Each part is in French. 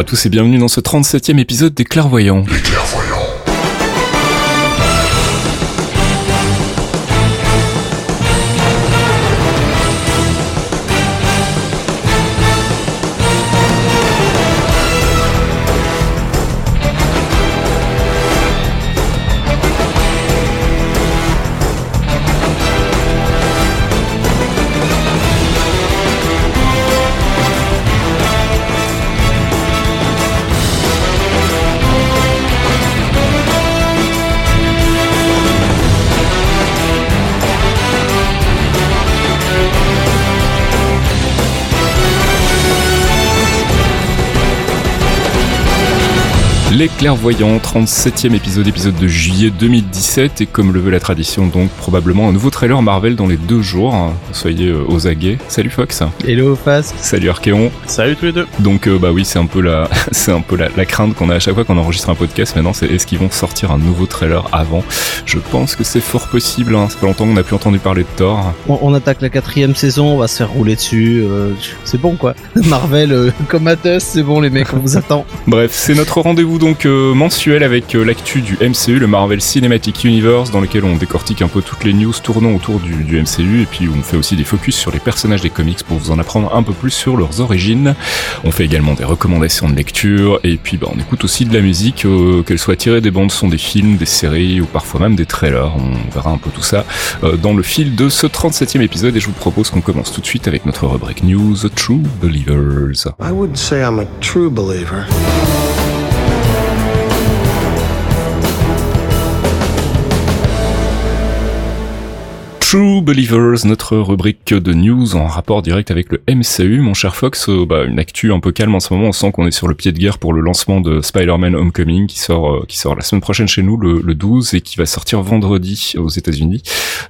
à tous et bienvenue dans ce 37e épisode des Clairvoyants. Chile 37e épisode, épisode de juillet 2017, et comme le veut la tradition, donc probablement un nouveau trailer Marvel dans les deux jours. Soyez euh, aux aguets. Salut Fox. Hello Fast. Salut Archeon. Salut tous les deux. Donc euh, bah oui, c'est un peu la, c'est un peu la, la crainte qu'on a à chaque fois qu'on enregistre un podcast. Maintenant, c'est est-ce qu'ils vont sortir un nouveau trailer avant? Je pense que c'est fort possible. Hein. C'est pas longtemps qu'on n'a plus entendu parler de Thor. On, on attaque la quatrième saison, on va se faire rouler dessus. euh, c'est bon quoi. Marvel, euh, comme c'est bon les mecs, on vous attend. Bref, c'est notre rendez-vous donc euh, mensuel avec euh, l'actu du MCU, le Marvel Cinematic Universe, dans lequel on décortique un peu toutes les news tournant autour du, MCU et puis on fait aussi des focus sur les personnages des comics pour vous en apprendre un peu plus sur leurs origines. On fait également des recommandations de lecture et puis bah, on écoute aussi de la musique, euh, qu'elle soit tirée des bandes son des films, des séries ou parfois même des trailers. On verra un peu tout ça euh, dans le fil de ce 37e épisode et je vous propose qu'on commence tout de suite avec notre rubrique News True Believers. I say I'm a true believer. True Believers, notre rubrique de news en rapport direct avec le MCU. Mon cher Fox, euh, bah, une actu un peu calme en ce moment. On sent qu'on est sur le pied de guerre pour le lancement de Spider-Man Homecoming qui sort, euh, qui sort la semaine prochaine chez nous, le, le 12, et qui va sortir vendredi aux États-Unis.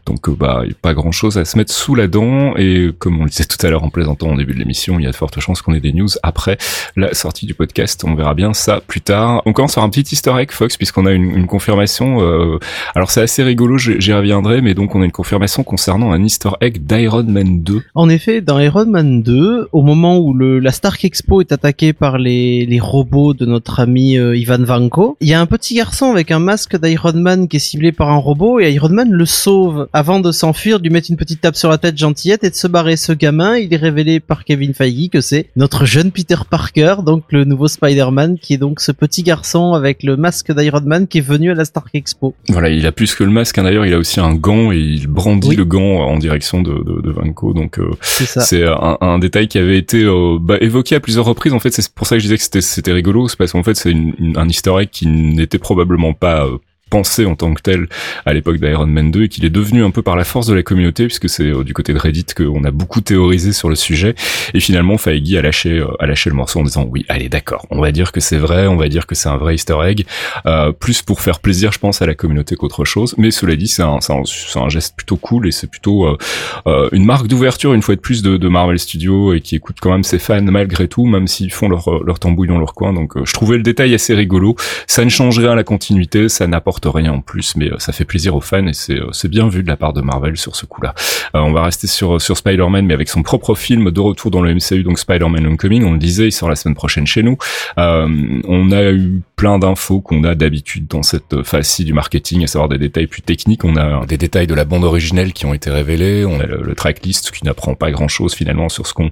Donc, euh, bah, pas grand chose à se mettre sous la dent. Et comme on le disait tout à l'heure en plaisantant au début de l'émission, il y a de fortes chances qu'on ait des news après la sortie du podcast. On verra bien ça plus tard. On commence par un petit egg, Fox, puisqu'on a une, une confirmation. euh, alors, c'est assez rigolo, j'y reviendrai, mais donc on a une confirmation concernant un easter egg d'Iron Man 2. En effet, dans Iron Man 2, au moment où le, la Stark Expo est attaquée par les, les robots de notre ami euh, Ivan Vanko, il y a un petit garçon avec un masque d'Iron Man qui est ciblé par un robot et Iron Man le sauve avant de s'enfuir, de lui mettre une petite tape sur la tête gentillette et de se barrer. Ce gamin, il est révélé par Kevin Feige que c'est notre jeune Peter Parker, donc le nouveau Spider-Man, qui est donc ce petit garçon avec le masque d'Iron Man qui est venu à la Stark Expo. Voilà, il a plus que le masque, hein, d'ailleurs, il a aussi un gant et il brandit Oui. le gant en direction de, de, de Vanko. Donc euh, C'est un, un détail qui avait été euh, bah, évoqué à plusieurs reprises. En fait, c'est pour ça que je disais que c'était rigolo, c'est parce qu'en fait c'est un egg qui n'était probablement pas euh, pensé en tant que tel à l'époque d'Iron Man 2 et qu'il est devenu un peu par la force de la communauté puisque c'est euh, du côté de Reddit qu'on a beaucoup théorisé sur le sujet. Et finalement Feige a lâché euh, a lâché le morceau en disant oui allez d'accord on va dire que c'est vrai on va dire que c'est un vrai Easter egg euh, plus pour faire plaisir je pense à la communauté qu'autre chose. Mais cela dit c'est un, un, un geste plutôt cool et c'est plutôt euh, euh, une marque d'ouverture une fois de plus de, de Marvel Studios et qui écoute quand même ses fans malgré tout même s'ils font leur, leur tambouille dans leur coin. Donc euh, je trouvais le détail assez rigolo. Ça ne change rien à la continuité ça n'apporte rien en plus mais euh, ça fait plaisir aux fans et c'est euh, c'est bien vu de la part de Marvel sur ce coup là on va rester sur sur Spider-Man mais avec son propre film de retour dans le MCU donc Spider-Man Homecoming on le disait il sort la semaine prochaine chez nous. Euh, on a eu plein d'infos qu'on a d'habitude dans cette phase-ci du marketing, à savoir des détails plus techniques. On a des détails de la bande originelle qui ont été révélés. On a le, le tracklist qui n'apprend pas grand-chose finalement sur ce qu'on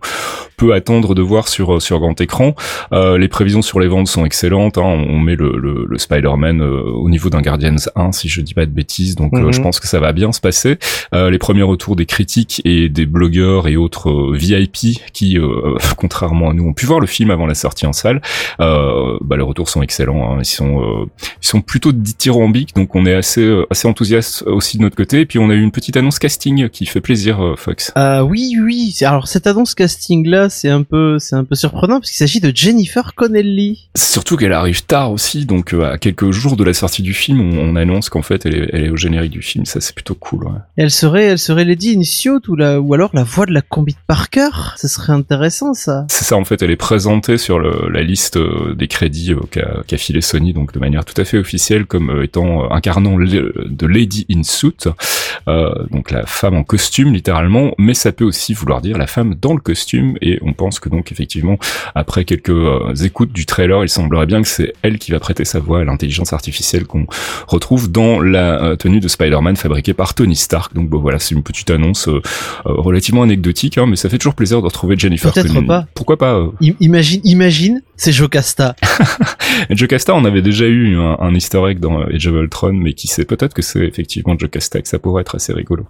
peut attendre de voir sur sur grand écran. Euh, les prévisions sur les ventes sont excellentes. hein. On met le, le, le Spider-Man euh, au niveau d'un Guardians 1, si je dis pas de bêtises. Donc euh, Mhm. je pense que ça va bien se passer. Euh, les premiers retours des critiques et des blogueurs et autres VIP qui, euh, contrairement à nous, ont pu voir le film avant la sortie en salle. Euh, bah, les retours sont excellents. Hein. Ils sont, euh, ils sont plutôt dithyrambiques, donc on est assez, euh, assez enthousiaste aussi de notre côté. Et puis on a eu une petite annonce casting qui fait plaisir, euh, Fox. Ah oui, oui. Alors cette annonce casting là, c'est un peu, c'est un peu surprenant parce qu'il s'agit de Jennifer Connelly. Surtout qu'elle arrive tard aussi, donc euh, à quelques jours de la sortie du film, on, on annonce qu'en fait elle est, elle est au générique du film. Ça c'est plutôt cool. Ouais. Elle serait, elle serait Lady Initiate ou la, ou alors la voix de la combi de Parker. Ce serait intéressant ça. C'est ça en fait, elle est présentée sur le- la liste des crédits qu'a qu'a défilé Sony donc de manière tout à fait officielle comme étant incarnant de Lady in Suit, donc la femme en costume littéralement, mais ça peut aussi vouloir dire la femme dans le costume et on pense que donc effectivement après quelques écoutes du trailer, il semblerait bien que c'est elle qui va prêter sa voix à l'intelligence artificielle qu'on retrouve dans la tenue de Spider-Man fabriquée par Tony Stark. Donc bon voilà, c'est une petite annonce relativement anecdotique, hein, mais ça fait toujours plaisir de retrouver Jennifer Peut-être pas. Pourquoi pas euh Imagine, imagine, c'est Jocasta. Jocasta, on avait déjà eu un, un easter egg dans Age of Ultron, mais qui sait peut-être que c'est effectivement Jocasta, que ça pourrait être assez rigolo.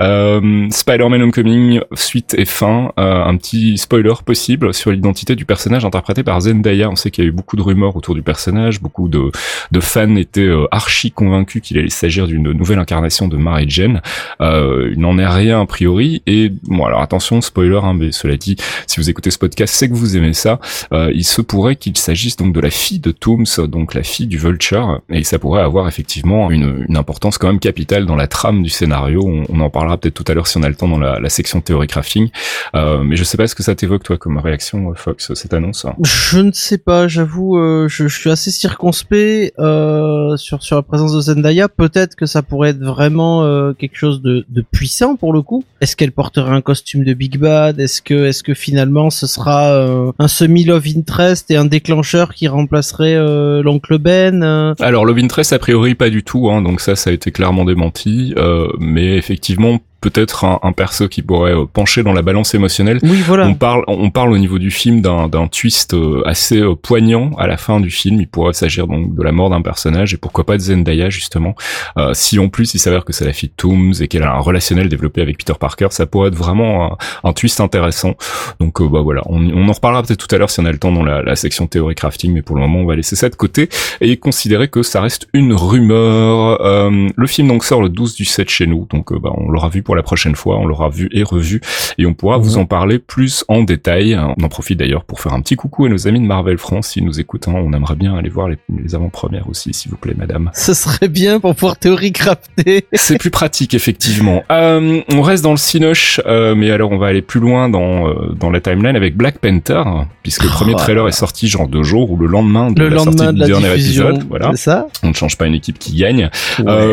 Euh, Spider-Man Homecoming, suite et fin, euh, un petit spoiler possible sur l'identité du personnage interprété par Zendaya. On sait qu'il y a eu beaucoup de rumeurs autour du personnage, beaucoup de, de fans étaient euh, archi convaincus qu'il allait s'agir d'une nouvelle incarnation de Mary Jane. Euh, il n'en est rien a priori, et bon alors attention, spoiler, hein, mais cela dit, si vous écoutez ce podcast, c'est que vous aimez ça. Euh, il se pourrait qu'il s'agisse donc de la fille de Donc la fille du Vulture, et ça pourrait avoir effectivement une, importance quand même capitale dans la trame du scénario. On, en parlera peut-être tout à l'heure si on a le temps dans la, section théorie crafting. Euh, mais je sais pas ce que ça t'évoque toi comme réaction, Fox, cette annonce. Je ne sais pas, j'avoue, euh, je, suis assez circonspect euh, sur la présence de Zendaya. Peut-être que ça pourrait être vraiment euh, quelque chose de, puissant pour le coup. Est-ce qu'elle porterait un costume de Big Bad? Est-ce que est-ce que finalement ce sera euh, un semi love interest et un déclencheur qui remplacerait euh, l'oncle Ben euh. Alors love interest a priori pas du tout, hein, donc ça ça a été clairement démenti, mais effectivement peut-être un, un, perso qui pourrait euh, pencher dans la balance émotionnelle. Oui, voilà. On parle, on parle au niveau du film d'un twist euh, assez euh, poignant à la fin du film. Il pourrait s'agir donc de la mort d'un personnage et pourquoi pas de Zendaya justement. Euh, si en plus il s'avère que c'est la fille de Tooms et qu'elle a un relationnel développé avec Peter Parker, ça pourrait être vraiment un, un twist intéressant. Donc bah voilà, on, on en reparlera peut-être tout à l'heure si on a le temps dans la, la, section théorie crafting, mais pour le moment on va laisser ça de côté et considérer que ça reste une rumeur. le film donc sort le 12 du 7 chez nous, donc bah, on l'aura vu pour la prochaine fois, on l'aura vu et revu et on pourra vous mhm. en parler plus en détail. On en profite d'ailleurs pour faire un petit coucou à nos amis de Marvel France s'ils nous écoutent. Hein. On aimerait bien aller voir les, avant-premières aussi, s'il vous plaît, madame. Ce serait bien pour pouvoir théorie crafter. C'est plus pratique, effectivement. Euh, on reste dans le Cinoche, euh, mais alors on va aller plus loin dans, euh, dans la timeline avec Black Panther, puisque le premier oh, trailer est sorti genre deux jours ou le lendemain de la sortie du dernier épisode. Voilà. Ça on ne change pas une équipe qui gagne.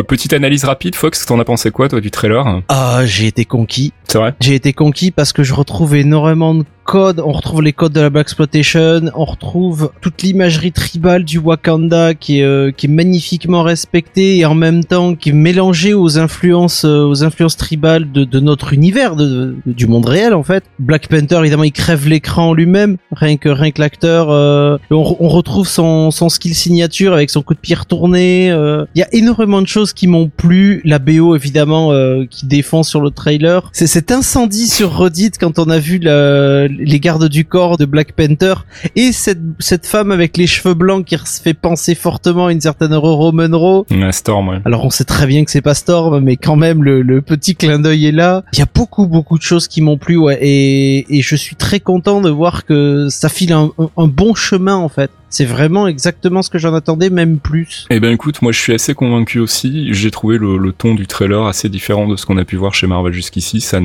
petite analyse rapide, Fox, t'en as pensé quoi, toi, du trailer? Ah, j'ai été conquis. C'est vrai. J'ai été conquis parce que je retrouve énormément de on retrouve les codes de la Black Exploitation, on retrouve toute l'imagerie tribale du Wakanda qui est, euh, qui est magnifiquement respectée et en même temps qui est mélangée aux influences, euh, aux influences tribales de, de notre univers, de, du monde réel en fait. Black Panther évidemment il crève l'écran lui-même, rien que rien que l'acteur. Euh, on, on, retrouve son, son skill signature avec son coup de pied retourné. Il y a énormément de choses qui m'ont plu. La BO évidemment qui défend sur le trailer. C'est cet incendie sur Reddit quand on a vu la les gardes du corps de Black Panther et cette, cette femme avec les cheveux blancs qui se fait penser fortement à une certaine Roro Monroe. Storm, ouais. Alors on sait très bien que c'est pas Storm, mais quand même le, le petit clin d'œil est là. Il y a beaucoup beaucoup de choses qui m'ont plu, ouais, et, et je suis très content de voir que ça file un, un bon chemin en fait c'est vraiment exactement ce que j'en attendais, même plus. Eh ben écoute, moi je suis assez convaincu aussi. J'ai trouvé le, ton du trailer assez différent de ce qu'on a pu voir chez Marvel jusqu'ici. Ça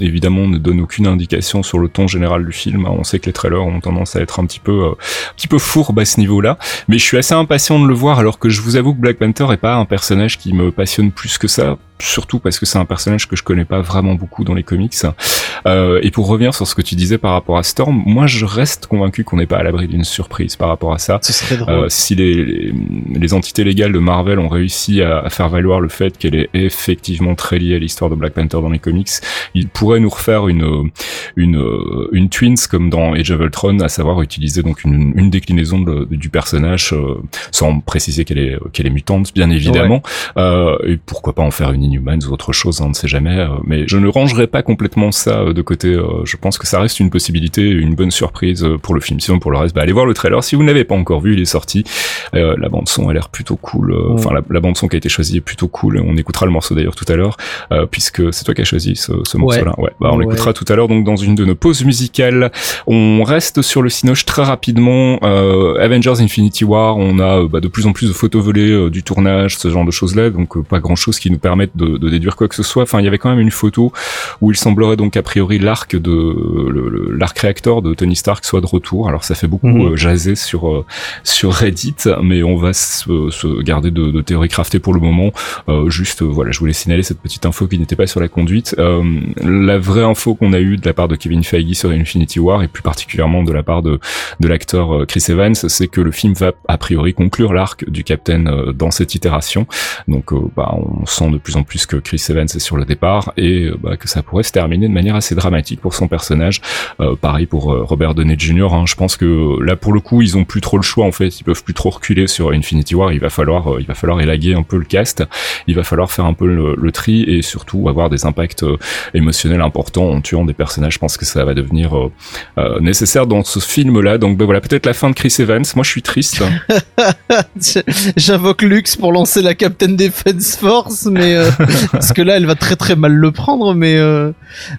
évidemment ne donne aucune indication sur le ton général du film. On sait que les trailers ont tendance à être un petit peu, euh, un petit peu fourbes à ce niveau-là. Mais je suis assez impatient de le voir, alors que je vous avoue que Black Panther est pas un personnage qui me passionne plus que ça surtout parce que c'est un personnage que je connais pas vraiment beaucoup dans les comics. Euh, et pour revenir sur ce que tu disais par rapport à Storm, moi je reste convaincu qu'on n'est pas à l'abri d'une surprise par rapport à ça. Ce serait drôle. Euh, si les, les, entités légales de Marvel ont réussi à, à faire valoir le fait qu'elle est effectivement très liée à l'histoire de Black Panther dans les comics, ils pourraient nous refaire une une une Twins comme dans Age of Ultron, à savoir utiliser donc une, une déclinaison de, du personnage euh, sans préciser qu'elle est qu'elle est mutante bien évidemment. Ouais. Euh, et pourquoi pas en faire une Inhumans ou autre chose, on ne sait jamais. Euh, mais je ne rangerai pas complètement ça euh, de côté. Euh, je pense que ça reste une possibilité, une bonne surprise pour le film. Sinon, pour le reste, bah, allez voir le trailer. Si vous n'avez pas encore vu, il est sorti. la bande son a l'air plutôt cool. Enfin, la, bande son qui a été choisie est plutôt cool. On écoutera le morceau d'ailleurs tout à l'heure, puisque c'est toi qui as choisi ce, ce morceau-là. Ouais. Bah, on l'écoutera tout à l'heure. Donc, dans une de nos pauses musicales, on reste sur le Cinoche très rapidement. Avengers Infinity War, on a bah, de plus en plus de photos volées du tournage, ce genre de choses-là. Donc, pas grand-chose qui nous permettent de, de, déduire quoi que ce soit. Enfin, il y avait quand même une photo où il semblerait donc a priori l'arc de l'arc réacteur de Tony Stark soit de retour. Alors ça fait beaucoup mmh. jaser sur sur Reddit, mais on va se, se garder de, de théories craftées pour le moment. juste, voilà, je voulais signaler cette petite info qui n'était pas sur la conduite. la vraie info qu'on a eue de la part de Kevin Feige sur Infinity War et plus particulièrement de la part de de l'acteur Chris Evans, c'est que le film va a priori conclure l'arc du Captain euh, dans cette itération. Donc euh, bah, on sent de plus en plus que Chris Evans est sur le départ et euh, bah, que ça pourrait se terminer de manière assez dramatique pour son personnage. pareil pour Robert Downey Jr. Hein. Je pense que là pour le coup ils ont plus trop le choix en fait. Ils peuvent plus trop reculer sur Infinity War. Il va falloir il va falloir élaguer un peu le cast. Il va falloir faire un peu le, tri et surtout avoir des impacts émotionnels importants en tuant des personnages. Je pense que ça va devenir nécessaire dans ce film là. Donc bah, voilà peut-être la fin de Chris Evans. Moi je suis triste. J'invoque Lux pour lancer la Captain Defense Force, mais euh, parce que là, elle va très très mal le prendre, mais euh,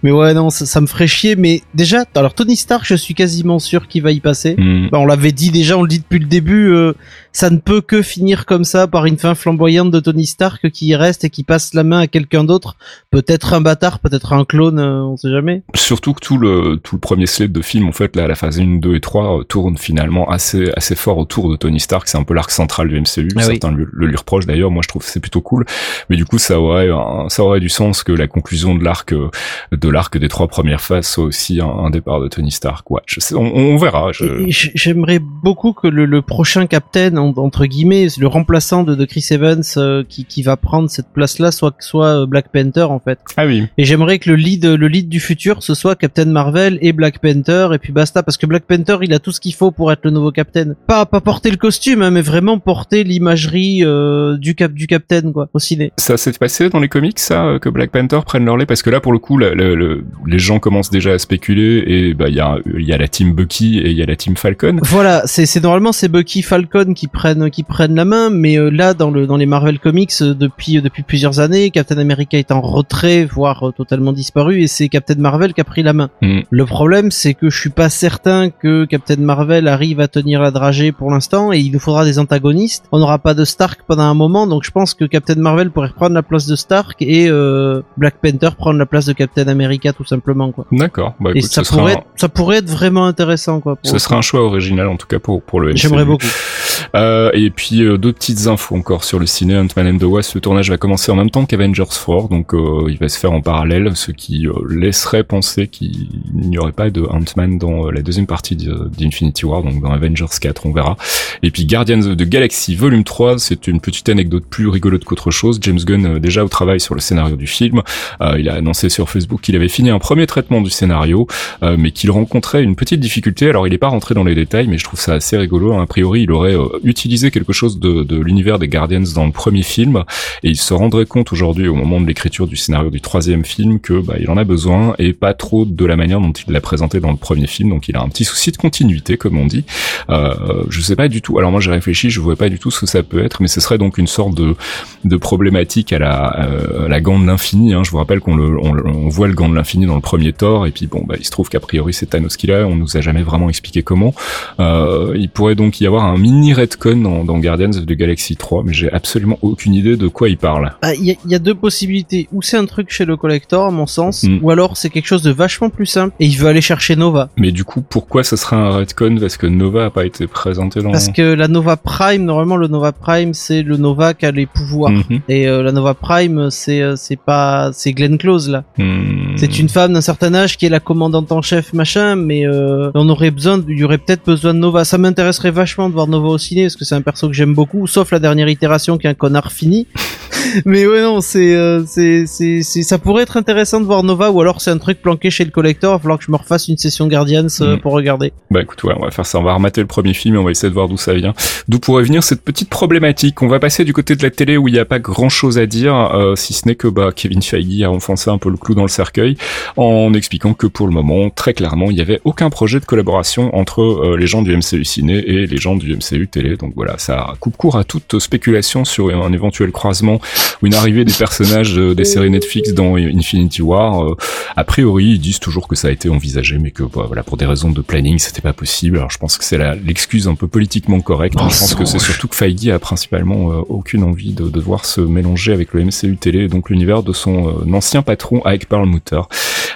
mais ouais non, ça, me ferait chier. Mais déjà, alors Tony Stark, je suis quasiment sûr qu'il va y passer. Hmm. Bah, on l'avait dit déjà, on le dit depuis le début. Euh, ça ne peut que finir comme ça par une fin flamboyante de Tony Stark qui reste et qui passe la main à quelqu'un d'autre, peut-être un bâtard, peut-être un clone, euh, on sait jamais. Surtout que tout le tout le premier slate de film en fait là la phase 1, 2 et 3 euh, tourne finalement assez assez fort autour de Tony Stark, c'est un peu l'arc central du MCU, ah certains le, lui reprochent d'ailleurs, moi je trouve que c'est plutôt cool, mais du coup ça aurait ça aurait du sens que la conclusion de l'arc euh, de l'arc des trois premières phases soit aussi un, départ de Tony Stark. Ouais, je sais, on, verra. J'aimerais beaucoup que le, le prochain Captain entre guillemets le remplaçant de, de Chris Evans euh, qui, qui va prendre cette place là soit soit euh, Black Panther en fait. Ah oui. Et j'aimerais que le lead le lead du futur ce soit Captain Marvel et Black Panther et puis basta parce que Black Panther il a tout ce qu'il faut pour être le nouveau Captain pas pas porter le costume hein, mais vraiment porter l'imagerie euh, du cap du Captain quoi au ciné. Ça s'est passé dans les comics ça que Black Panther prenne leur lait? Parce que là pour le coup les gens commencent déjà à spéculer et bah il y a il y a la team Bucky et il y a la team Falcon. Voilà c'est c'est normalement c'est Bucky Falcon qui prennent qui prennent la main, mais euh, là dans le dans les Marvel Comics euh, depuis euh, depuis plusieurs années, Captain America est en retrait, voire totalement disparu, et c'est Captain Marvel qui a pris la main. Mm. Le problème, c'est que je suis pas certain que Captain Marvel arrive à tenir la dragée pour l'instant, et il nous faudra des antagonistes. On n'aura pas de Stark pendant un moment, donc je pense que Captain Marvel pourrait prendre la place de Stark et Black Panther prendre la place de Captain America tout simplement quoi. D'accord. Bah, et ça pourrait être, ça pourrait être vraiment intéressant quoi. Ce sera un choix original en tout cas pour pour le. J'aimerais beaucoup. Euh, et puis euh, deux petites infos encore sur le ciné Ant-Man and the Wasp. Le tournage va commencer en même temps qu'Avengers 4, donc euh, il va se faire en parallèle, ce qui laisserait penser qu'il n'y aurait pas de Ant-Man dans la deuxième partie d'Infinity War, donc dans Avengers 4, on verra. Et puis Guardians of the Galaxy Volume 3, c'est une petite anecdote plus rigolote qu'autre chose. James Gunn déjà au travail sur le scénario du film. il a annoncé sur Facebook qu'il avait fini un premier traitement du scénario, mais qu'il rencontrait une petite difficulté. Alors il n'est pas rentré dans les détails, mais je trouve ça assez rigolo. A priori, il aurait utilisé quelque chose de, de l'univers des Guardians dans le premier film, et il se rendrait compte aujourd'hui, au moment de l'écriture du scénario du troisième film, que bah, il en a besoin et pas trop de la manière dont il l'a présenté dans le premier film. Donc il a un petit souci de continuité, comme on dit. Euh, je sais pas du tout. Alors moi j'ai réfléchi, je vois pas du tout ce que ça peut être, mais ce serait donc une sorte de, de problématique à la, euh, la gant de l'infini. Hein. Je vous rappelle qu'on le, on, voit le gant de l'infini dans le premier Thor, et puis bon, bah, il se trouve qu'a priori c'est Thanos qui l'a. On nous a jamais vraiment expliqué comment. Euh, il pourrait donc y avoir un mini retcon dans, dans Guardians of the Galaxy 3, mais j'ai absolument aucune idée de quoi il parle. Ah, il y, a deux possibilités. Ou c'est un truc chez le collector, à mon sens, mm. ou alors c'est quelque chose de vachement plus simple et il veut aller chercher Nova. Mais du coup, pourquoi ça serait un retcon Parce que Nova a pas été présenté dans. Parce que la Nova Prime, normalement, le Nova Prime, c'est le Nova qui a les pouvoirs. Mhm. Et euh, la Nova Prime, c'est euh, c'est pas c'est Glenn Close là. Hmm. C'est une femme d'un certain âge qui est la commandante en chef, machin. Mais euh, on aurait besoin, il y aurait peut-être besoin de Nova. Ça m'intéresserait vachement de voir Nova au ciné parce que c'est un perso que j'aime beaucoup, sauf la dernière itération qui est un connard fini. mais ouais non, c'est euh, c'est c'est ça pourrait être intéressant de voir Nova ou alors c'est un truc planqué chez le collector. Falloir que je me refasse une session Guardians euh, mm. pour regarder. Bah écoute, ouais, on va faire ça. On va remater le premier film et on va essayer de voir d'où ça vient. D'où pourrait venir cette petite problématique. On va passer du côté de la télé où il n'y a pas grand chose à dire, euh, si ce n'est que bah Kevin Feige a enfoncé un peu le clou dans le cercueil en expliquant que pour le moment, très clairement, il n'y avait aucun projet de collaboration entre les gens du MCU ciné et les gens du MCU télé. Donc voilà, ça coupe court à toute spéculation sur un éventuel croisement une arrivée des personnages des séries Netflix dans Infinity War. a priori, ils disent toujours que ça a été envisagé, mais que bah, voilà, pour des raisons de planning, c'était pas possible. Alors je pense que c'est l'excuse un peu politiquement correcte. je pense que c'est surtout que Feige a principalement aucune envie de devoir se mélanger avec le MCU télé, donc l'univers de son ancien patron Ike Perlmutter.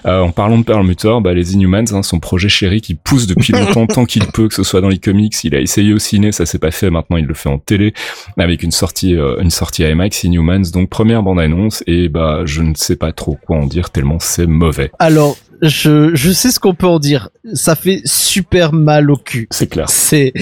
en parlant de Perlmutter, bah, les Inhumans, hein, son projet chéri qui pousse depuis longtemps, tant qu'il peut, que ce soit dans les comics, il a essayé au ciné, ça s'est pas fait, maintenant il le fait en télé, avec une sortie, euh, une sortie IMAX, Inhumans, donc première bande-annonce, et bah je ne sais pas trop quoi en dire tellement c'est mauvais. Alors, je, je sais ce qu'on peut en dire. Ça fait super mal au cul. C'est clair. C'est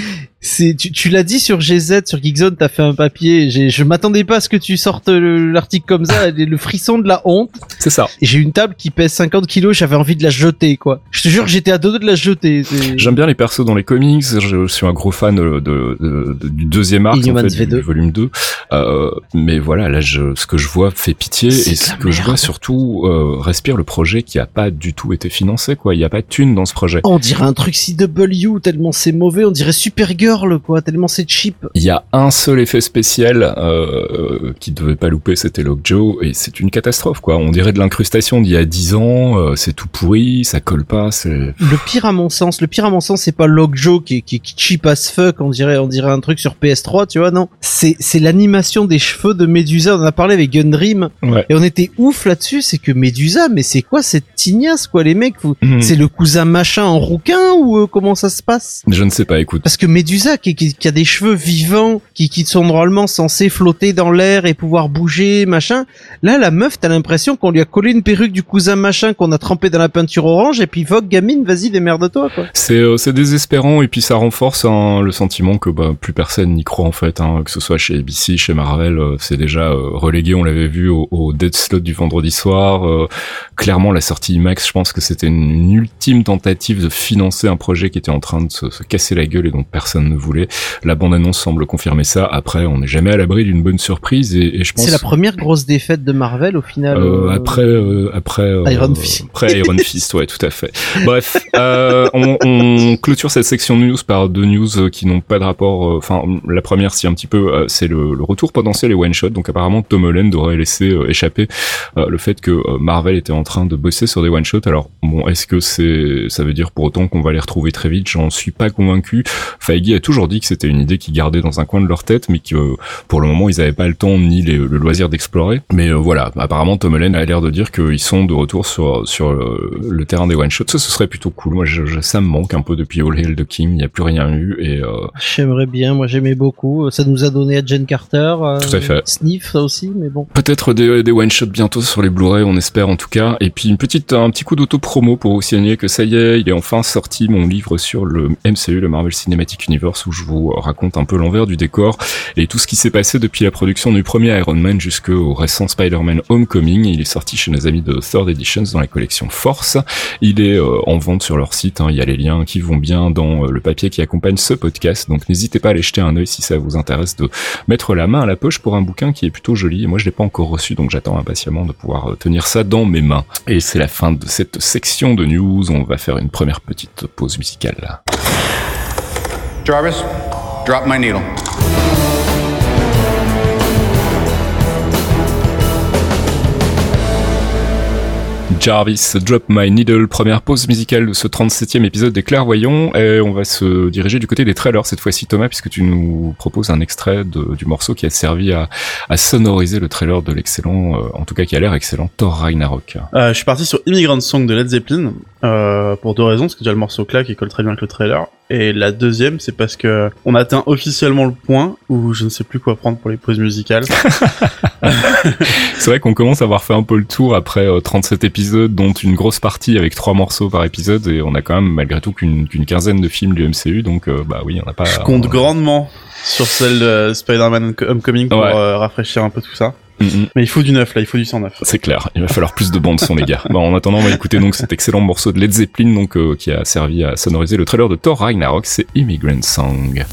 c'est tu, tu l'as dit sur GZ sur Geekzone t'as fait un papier je m'attendais pas à ce que tu sortes l'article comme ça le frisson de la honte. C'est ça. J'ai une table qui pèse 50 kilos j'avais envie de la jeter quoi. Je te jure j'étais à deux de la jeter j'aime bien les persos dans les comics je suis un gros fan de, de, du deuxième arc en fait, du, volume 2 euh, mais voilà là je, ce que je vois fait pitié et ce que je vois surtout euh, respire le projet qui a pas du tout été financé quoi. Il y a pas de thune dans ce projet. On dirait un truc CW tellement c'est mauvais on dirait Supergirl quoi, tellement c'est cheap. Il y a un seul effet spécial euh, qui devait pas louper, c'était Lockjaw, et c'est une catastrophe, quoi. On dirait de l'incrustation d'il y a 10 ans, euh, c'est tout pourri, ça colle pas, c'est... Le pire à mon sens, le pire à mon sens, c'est pas Lockjaw qui, qui, qui cheap as fuck, on dirait, on dirait un truc sur PS3, tu vois, non. C'est, c'est l'animation des cheveux de Medusa, on en a parlé avec Gundream, et on était ouf là-dessus, c'est que Medusa, mais c'est quoi cette tignasse, quoi, les mecs, vous... Mhm. c'est le cousin machin en rouquin, ou euh, comment ça se passe? Je ne sais pas, écoute. Parce que Medusa qui, a des cheveux vivants, qui, sont normalement censés flotter dans l'air et pouvoir bouger, machin. Là, la meuf, t'as l'impression qu'on lui a collé une perruque du cousin machin qu'on a trempé dans la peinture orange et puis Vogue gamine, vas-y, démerde-toi, euh, c'est désespérant et puis ça renforce hein, le sentiment que bah, plus personne n'y croit en fait, hein, que ce soit chez ABC, chez Marvel, euh, c'est déjà euh, relégué, on l'avait vu au, dead slot du vendredi soir. clairement, la sortie IMAX, je pense que c'était une, ultime tentative de financer un projet qui était en train de se, se casser la gueule et donc personne voulait. La bande-annonce semble confirmer ça. Après, on n'est jamais à l'abri d'une bonne surprise et, je pense. C'est la première grosse défaite de Marvel au final. Euh, euh, après, euh, après Iron Fist. Après Iron Fist, ouais, tout à fait. Bref, on, on, clôture cette section news par deux news qui n'ont pas de rapport. Enfin, la première, si un petit peu, c'est le, le, retour potentiel et one shot. Donc apparemment, Tom Holland aurait laissé échapper le fait que Marvel était en train de bosser sur des one shots. Alors bon, est-ce que c'est, ça veut dire pour autant qu'on va les retrouver très vite? J'en suis pas convaincu. Feige a toujours dit que c'était une idée qu'ils gardaient dans un coin de leur tête, mais que pour le moment ils n'avaient pas le temps ni le loisir d'explorer. Mais euh, voilà, apparemment Tom Holland a l'air de dire qu'ils sont de retour sur sur euh, le, terrain des one shots. Ça, ce serait plutôt cool. Moi, je, ça me manque un peu depuis All Hail the King. Il n'y a plus rien eu et. Euh... J'aimerais bien. Moi, j'aimais beaucoup. Ça nous a donné à Jen Carter. Euh, Tout à fait. Sniff ça aussi, mais bon. Peut-être des, des one shots bientôt sur les Blu-ray, on espère en tout cas. Et puis une petite un petit coup d'auto promo pour vous signaler que ça y est, il est enfin sorti mon livre sur le MCU, le Marvel Cinematic Universe, où je vous raconte un peu l'envers du décor et tout ce qui s'est passé depuis la production du premier Iron Man jusqu'au récent Spider-Man Homecoming. Il est sorti chez nos amis de Third Editions dans la collection Force. Il est euh, en vente sur leur site. Hein. Il y a les liens qui vont bien dans euh, le papier qui accompagne ce podcast. Donc n'hésitez pas à aller jeter un œil si ça vous intéresse de mettre la main à la poche pour un bouquin qui est plutôt joli. Moi je l'ai pas encore reçu donc j'attends impatiemment de pouvoir euh, tenir ça dans mes mains. Et c'est la fin de cette section de news. On va faire une première petite pause musicale. Jarvis, drop my needle. Jarvis, Drop My Needle, première pause musicale de ce 37e épisode des Clairvoyants, et on va se diriger du côté des trailers cette fois-ci Thomas, puisque tu nous proposes un extrait du morceau qui a servi à, sonoriser le trailer de l'excellent, euh, en tout cas qui a l'air excellent, Thor Ragnarok. Euh, je suis parti sur Immigrant Song de Led Zeppelin, euh, pour deux raisons, parce que déjà le morceau claque et colle très bien avec le trailer, et la deuxième, c'est parce que on atteint officiellement le point où je ne sais plus quoi prendre pour les pauses musicales. c'est vrai qu'on commence à avoir fait un peu le tour après 37 euh, épisodes, dont une grosse partie avec trois morceaux par épisode, et on a quand même malgré tout qu'une quinzaine de films du MCU, donc euh, bah oui, on n'a pas. Je compte grandement sur celle de Spider-Man Homecoming pour euh, rafraîchir un peu tout ça. Mais il faut du neuf là, il faut du 109. C'est clair, il va falloir plus de bandes son les gars. Bon, en attendant, on va écouter donc cet excellent morceau de Led Zeppelin donc euh, qui a servi à sonoriser le trailer de Thor Ragnarok, c'est Immigrant Song.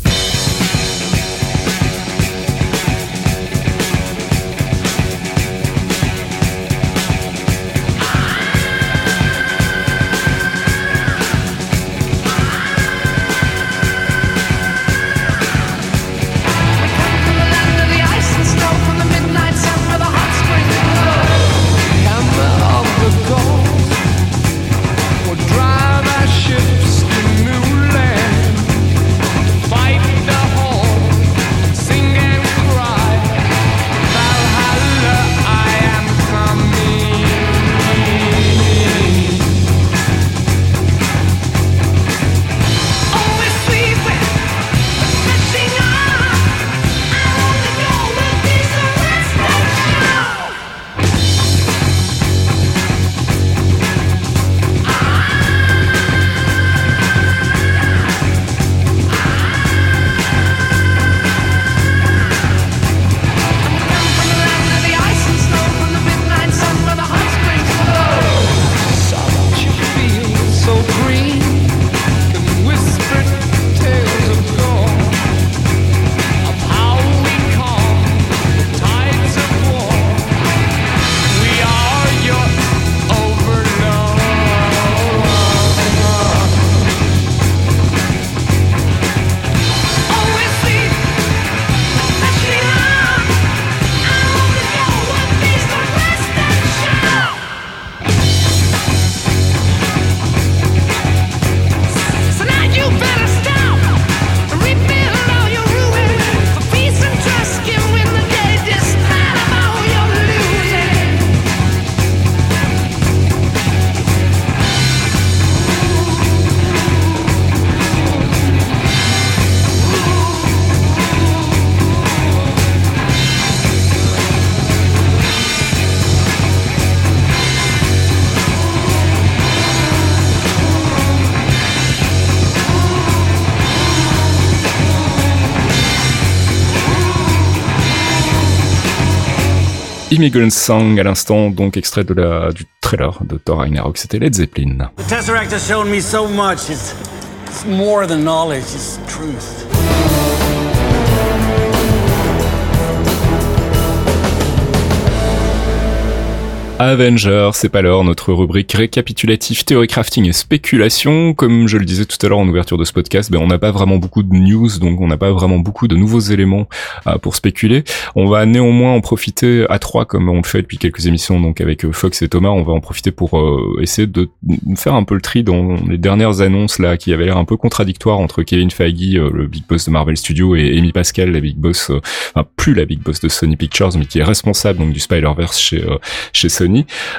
Immigrant Song à l'instant, donc extrait du trailer de Thor Ragnarok, c'était Led Zeppelin. The Tesseract has shown me so much. It's, it's more than knowledge, it's truth. Avengers, c'est pas l'heure, notre rubrique récapitulative, théorie crafting et spéculation. Comme je le disais tout à l'heure en ouverture de ce podcast, ben on n'a pas vraiment beaucoup de news, donc on n'a pas vraiment beaucoup de nouveaux éléments euh, pour spéculer. On va néanmoins en profiter à trois, comme on le fait depuis quelques émissions, donc avec euh, Fox et Thomas, on va en profiter pour euh, essayer de faire un peu le tri dans les dernières annonces là qui avaient l'air un peu contradictoires entre Kevin Feige, le big boss de Marvel Studios, et Amy Pascal, la big boss, enfin plus la big boss de Sony Pictures, mais qui est responsable donc du Spider-Verse chez chez Sony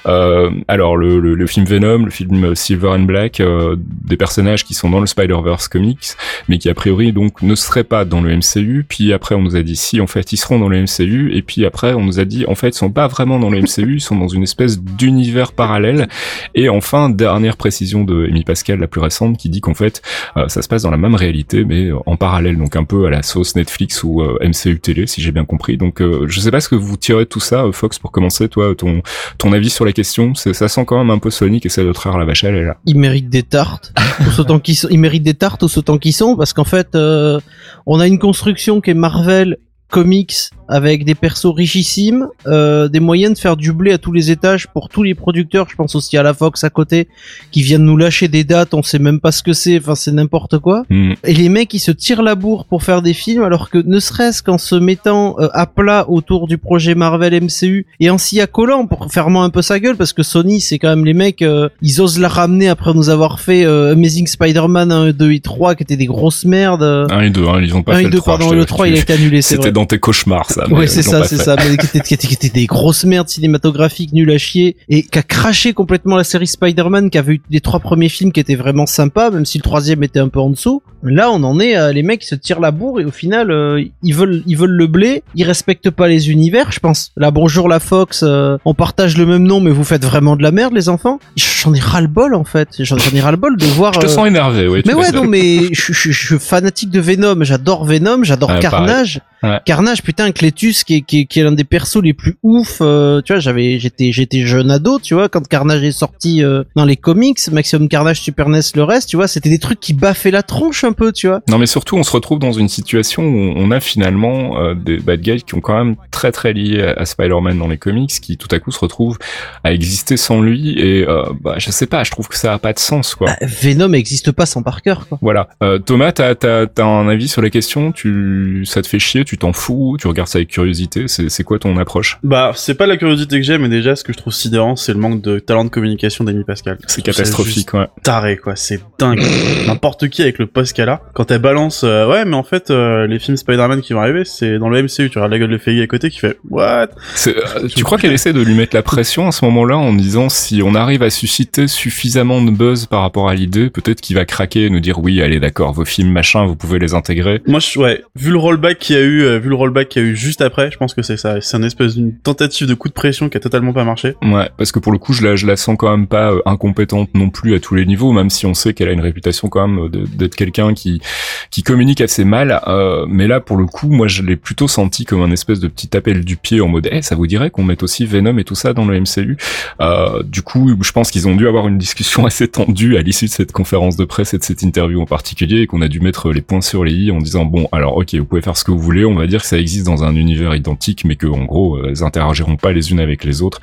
euh, alors le, film Venom, le film Silver and Black, euh, des personnages qui sont dans le Spider-Verse comics, mais qui a priori donc ne seraient pas dans le MCU. Puis après on nous a dit si en fait ils seront dans le MCU. Et puis après on nous a dit en fait ils sont pas vraiment dans le MCU, ils sont dans une espèce d'univers parallèle. Et enfin dernière précision de Amy Pascal, la plus récente, qui dit qu'en fait euh, ça se passe dans la même réalité mais en parallèle, donc un peu à la sauce Netflix ou MCU télé si j'ai bien compris. Donc je sais pas ce que vous tirez de tout ça, Fox, pour commencer toi ton ton avis sur la question Ça sent quand même un peu Sonic et essaie de traire la vache à là. Il mérite des tartes, autant qu'ils sont. Il mérite des tartes qu'ils sont, parce qu'en fait, euh, on a une construction qui est Marvel comics avec des persos richissimes, euh, des moyens de faire du blé à tous les étages pour tous les producteurs. Je pense aussi à la Fox à côté qui viennent nous lâcher des dates, on sait même pas ce que c'est. Enfin, c'est n'importe quoi. Hmm. Et les mecs, ils se tirent la bourre pour faire des films, alors que ne serait-ce qu'en se mettant euh, à plat autour du projet Marvel MCU et en s'y accolant pour fermer un peu sa gueule, parce que Sony, c'est quand même les mecs, euh, ils osent la ramener après nous avoir fait euh, Amazing Spider-Man 1, 2 et 3, qui étaient des grosses merdes. 1 et 2, hein, ils ont pas 1 fait et 2, le 3. pardon, le 3, il a été annulé, C'était dans tes cauchemars, ça. Ouais, c'est ça, c'est ça. Mais qui étaient, qui, des grosses merdes cinématographiques nulles à chier et qui a craché complètement la série Spider-Man, qui avait eu les trois premiers films qui étaient vraiment sympas, même si le troisième était un peu en dessous. Là, on en est, euh, les mecs ils se tirent la bourre et au final, euh, ils veulent, ils veulent le blé, ils respectent pas les univers, je pense. Là, bonjour la Fox, euh, on partage le même nom, mais vous faites vraiment de la merde, les enfants. J'en ai ras le bol en fait. J'en ai ras le bol de voir. Je te sens énervé, oui. Mais ouais, non, mais je, suis fanatique de Venom. J'adore Venom, j'adore Ouais, Carnage. Ouais. Carnage, putain, Cletus qui est, qui est, qui est l'un des persos les plus ouf. euh, tu vois, j'avais, j'étais, j'étais jeune ado, tu vois, quand Carnage est sorti euh, dans les comics, Maximum Carnage, Super NES, le reste, tu vois, c'était des trucs qui baffaient la tronche un peu, tu vois. Non mais surtout on se retrouve dans une situation où on a finalement euh, des bad guys qui ont quand même très très lié à, à Spider-Man dans les comics qui tout à coup se retrouvent à exister sans lui et bah je sais pas je trouve que ça a pas de sens quoi. Bah, Venom existe pas sans Parker, quoi. Voilà. Thomas, t'as t'as t'as un avis sur la question Tu ça te fait chier? Tu t'en fous? Tu regardes ça avec curiosité C'est c'est quoi ton approche? Bah, c'est pas la curiosité que j'ai, mais déjà, ce que je trouve sidérant, c'est le manque de talent de communication d'Amy Pascal. C'est catastrophique, ouais. Taré, quoi. C'est dingue. N'importe qui avec le poste qu'elle a. Quand elle balance, euh, ouais, mais en fait, euh, les films Spider-Man qui vont arriver, c'est dans le MCU. Tu regardes la gueule de Feige à côté qui fait, what? Euh, tu crois qu'elle essaie de lui mettre la pression à ce moment-là en disant si on arrive à susciter suffisamment de buzz par rapport à l'idée, peut-être qu'il va craquer et nous dire oui, allez d'accord, vos films machin, vous pouvez les intégrer. Moi, je, ouais, vu le rollback qu'il y a eu, euh, vu le rollback qu'il y a eu juste après, je pense que c'est ça. C'est un espèce d'une tentative de coup de pression qui a totalement pas marché. Ouais, parce que pour le coup, je la, je la sens quand même pas euh, incompétente non plus à tous les niveaux, même si on sait qu'elle a une réputation quand même de- d'être quelqu'un qui qui communique assez mal. euh, mais là, pour le coup, moi, je l'ai plutôt senti comme un espèce de petit appel du pied en mode, eh, ça vous dirait qu'on mette aussi Venom et tout ça dans le MCU euh, Du coup, je pense qu'ils ont dû avoir une discussion assez tendue à l'issue de cette conférence de presse et de cette interview en particulier, et qu'on a dû mettre les points sur les i en disant, bon, alors, ok, vous pouvez faire ce que vous voulez, on va dire que ça existe dans un univers identique, mais que en gros, euh, elles interagiront pas les unes avec les autres.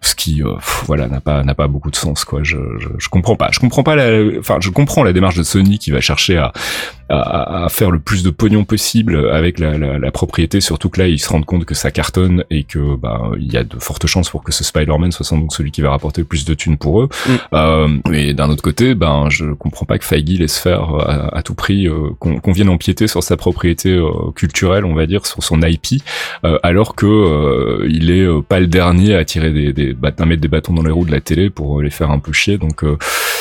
Ce qui euh, voilà n'a pas n'a pas beaucoup de sens quoi. Je, je je comprends pas. Je comprends pas la enfin je comprends la démarche de Sony qui va chercher à à, à faire le plus de pognon possible avec la, la, la propriété surtout que là ils se rendent compte que ça cartonne et que bah il y a de fortes chances pour que ce Spider-Man soit sans doute celui qui va rapporter le plus de thunes pour eux Mm. euh, et d'un autre côté ben je comprends pas que Feige laisse faire euh, à, à tout prix euh, qu'on qu'on vienne empiéter sur sa propriété euh, culturelle on va dire sur son IP euh, alors que euh, il est pas le dernier à tirer des, des à mettre des bâtons dans les roues de la télé pour les faire un peu chier donc euh,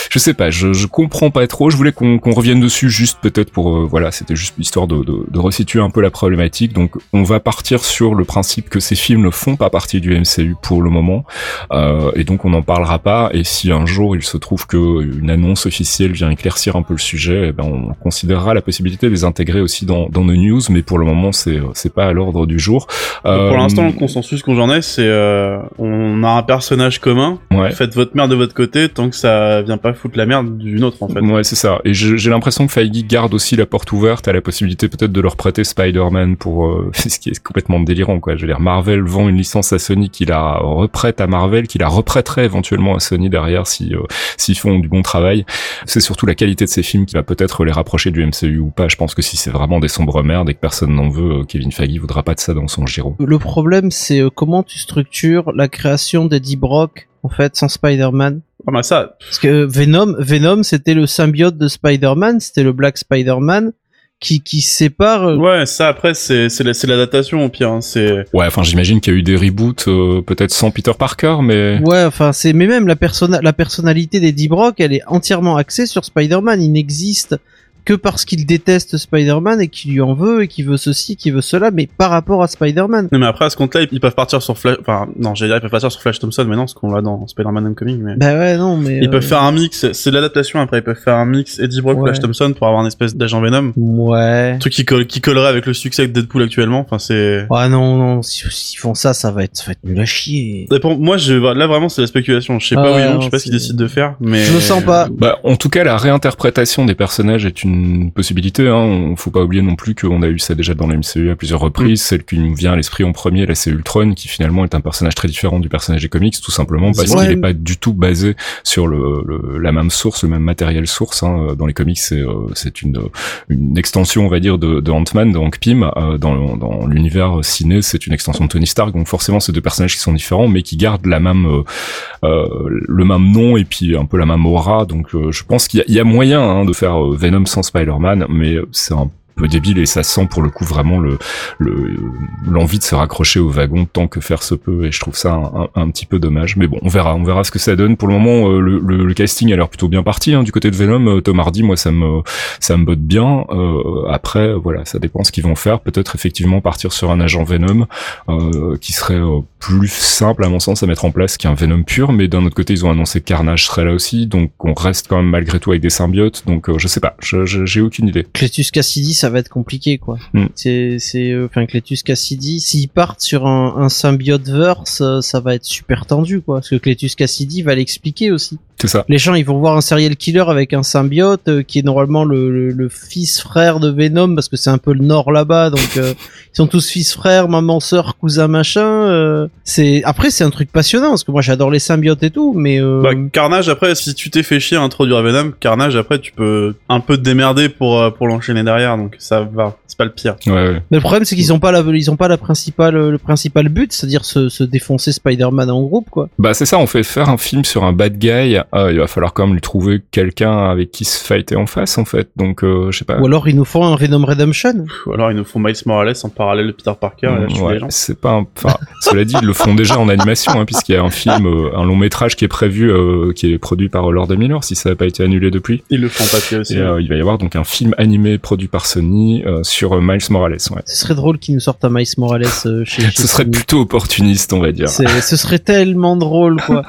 je sais pas, je, je comprends pas trop. Je voulais qu'on qu'on revienne dessus juste peut-être pour euh, voilà, c'était juste histoire de, de, de resituer un peu la problématique. Donc on va partir sur le principe que ces films ne font pas partie du MCU pour le moment, euh, et donc on n'en parlera pas. Et si un jour il se trouve que une annonce officielle vient éclaircir un peu le sujet, eh ben on considérera la possibilité de les intégrer aussi dans, dans nos news. Mais pour le moment, c'est c'est pas à l'ordre du jour. pour Euh, l'instant, le consensus qu'on j'en ai, c'est euh, on a un personnage commun. ouais. Faites votre merde de votre côté tant que ça vient pas foutre la merde d'une autre en fait. Ouais, c'est ça. Et j'ai l'impression que Feige garde aussi la porte ouverte à la possibilité peut-être de leur prêter Spider-Man pour euh, ce qui est complètement délirant, quoi. Je veux dire, Marvel vend une licence à Sony qui la reprête à Marvel, qui la reprêterait éventuellement à Sony derrière si euh, s'ils font du bon travail. C'est surtout la qualité de ces films qui va peut-être les rapprocher du MCU ou pas. Je pense que si c'est vraiment des sombres merdes et que personne n'en veut, euh, Kevin Feige voudra pas de ça dans son giro. Le problème, c'est euh, comment tu structures la création d'Eddie Brock, en fait, sans Spider-Man? Ah bah ça, Parce que Venom, Venom, c'était le symbiote de Spider-Man, c'était le Black Spider-Man qui qui sépare. euh, ouais, ça après c'est c'est la- c'est l'adaptation au pire. hein, C'est Ouais, enfin, j'imagine qu'il y a eu des reboots, euh, peut-être sans Peter Parker, mais Ouais, enfin c'est mais même la persona la personnalité d'Eddie Brock, elle est entièrement axée sur Spider-Man. Il n'existe que parce qu'il déteste Spider-Man et qu'il lui en veut et qu'il veut ceci, qu'il veut cela, mais par rapport à Spider-Man. non mais après à ce compte-là ils peuvent partir sur Flash. Enfin non, j'allais dire ils peuvent partir sur Flash Thompson, mais non, ce qu'on l'a dans Spider-Man Homecoming. Mais Bah ouais, non, mais ils euh, peuvent faire un mix. C'est l'adaptation après. Ils peuvent faire un mix Eddie Brock, Ouais. Flash Thompson pour avoir une espèce d'agent Venom. Ouais. Un truc qui colle qui collerait avec le succès de Deadpool actuellement. Enfin c'est. Ouais, non, non, si- s'ils font ça, ça va être, ça va être nul à chier. Pour- moi, je, là vraiment, c'est la spéculation. Je sais Ah pas où ouais, ils vont, je sais pas ce qu'ils décident de faire, mais Je le sens pas. Bah, en tout cas, la réinterprétation des personnages est une possibilité. Hein. On faut pas oublier non plus qu'on a eu ça déjà dans la MCU à plusieurs reprises. Celle qui nous vient à l'esprit en premier, là, c'est Ultron, qui finalement est un personnage très différent du personnage des comics, tout simplement parce Ouais. qu'il est pas du tout basé sur le, le- la même source, le même matériel source. Hein. Dans les comics, c'est euh, c'est une, une extension, on va dire, de, de Ant-Man, de Hank Pym. Euh, dans dans l'univers ciné, c'est une extension de Tony Stark. Donc forcément, c'est deux personnages qui sont différents, mais qui gardent la même euh, euh, le même nom et puis un peu la même aura. Donc euh, je pense qu'il y, a- il y a moyen hein, de faire euh, Venom sans Spider-Man, mais c'est un peu débile et ça sent pour le coup vraiment le le- l'envie de se raccrocher au wagon tant que faire se peut et je trouve ça un, un- petit peu dommage. Mais bon on verra on verra ce que ça donne. Pour le moment euh, le, le- le casting a l'air plutôt bien parti hein, du côté de Venom. Euh, Tom Hardy moi ça me ça me botte bien. Euh, après voilà ça dépend ce qu'ils vont faire. Peut-être effectivement partir sur un agent Venom euh, qui serait euh, plus simple à mon sens à mettre en place qu'un Venom pur. Mais d'un autre côté ils ont annoncé que Carnage serait là aussi. Donc on reste quand même malgré tout avec des symbiotes. Donc je sais pas. J'ai aucune idée. Cassidy, va être compliqué, quoi. Hmm. C'est, c'est, euh, enfin, Cletus Cassidy, s'ils partent sur un, un symbiote verse, euh, ça va être super tendu, quoi. Parce que Cletus Cassidy va l'expliquer aussi. C'est ça Les gens, ils vont voir un serial killer avec un symbiote euh, qui est normalement le, le, le fils frère de Venom parce que c'est un peu le nord là-bas, donc euh, ils sont tous fils frères, maman, sœur, cousin, machin. euh, c'est après c'est un truc passionnant parce que moi j'adore les symbiotes et tout, mais euh, Bah, Carnage, après, si tu t'es fait chier à introduire Venom, Carnage, après, tu peux un peu te démerder pour, euh, pour l'enchaîner derrière, donc ça va. C'est pas le pire. ouais, ouais. mais le problème c'est qu'ils ont pas la, ils ont pas la principale, le principal but, c'est-à-dire se, se défoncer Spider-Man en groupe, quoi. Bah c'est ça, on fait faire un film sur un bad guy, il va falloir quand même lui trouver quelqu'un avec qui se fighter en face en fait. Donc euh, je sais pas. Ou alors ils nous font un Venom Redemption. Ou alors, ils nous font Miles Morales en parallèle de Peter Parker, Ouais, c'est pas un... enfin cela dit ils le font déjà en animation hein, puisqu'il y a un film euh, un long métrage qui est prévu euh, qui est produit par Lord Miller si ça n'a pas été annulé depuis. Ils le font en papier aussi. Et euh, il va y avoir donc un film animé produit par Sony euh, sur euh, Miles Morales ouais. Ce serait drôle qu'ils nous sortent un Miles Morales euh, chez. chez Ce serait Sony. plutôt opportuniste on va dire. Ce serait tellement drôle, quoi.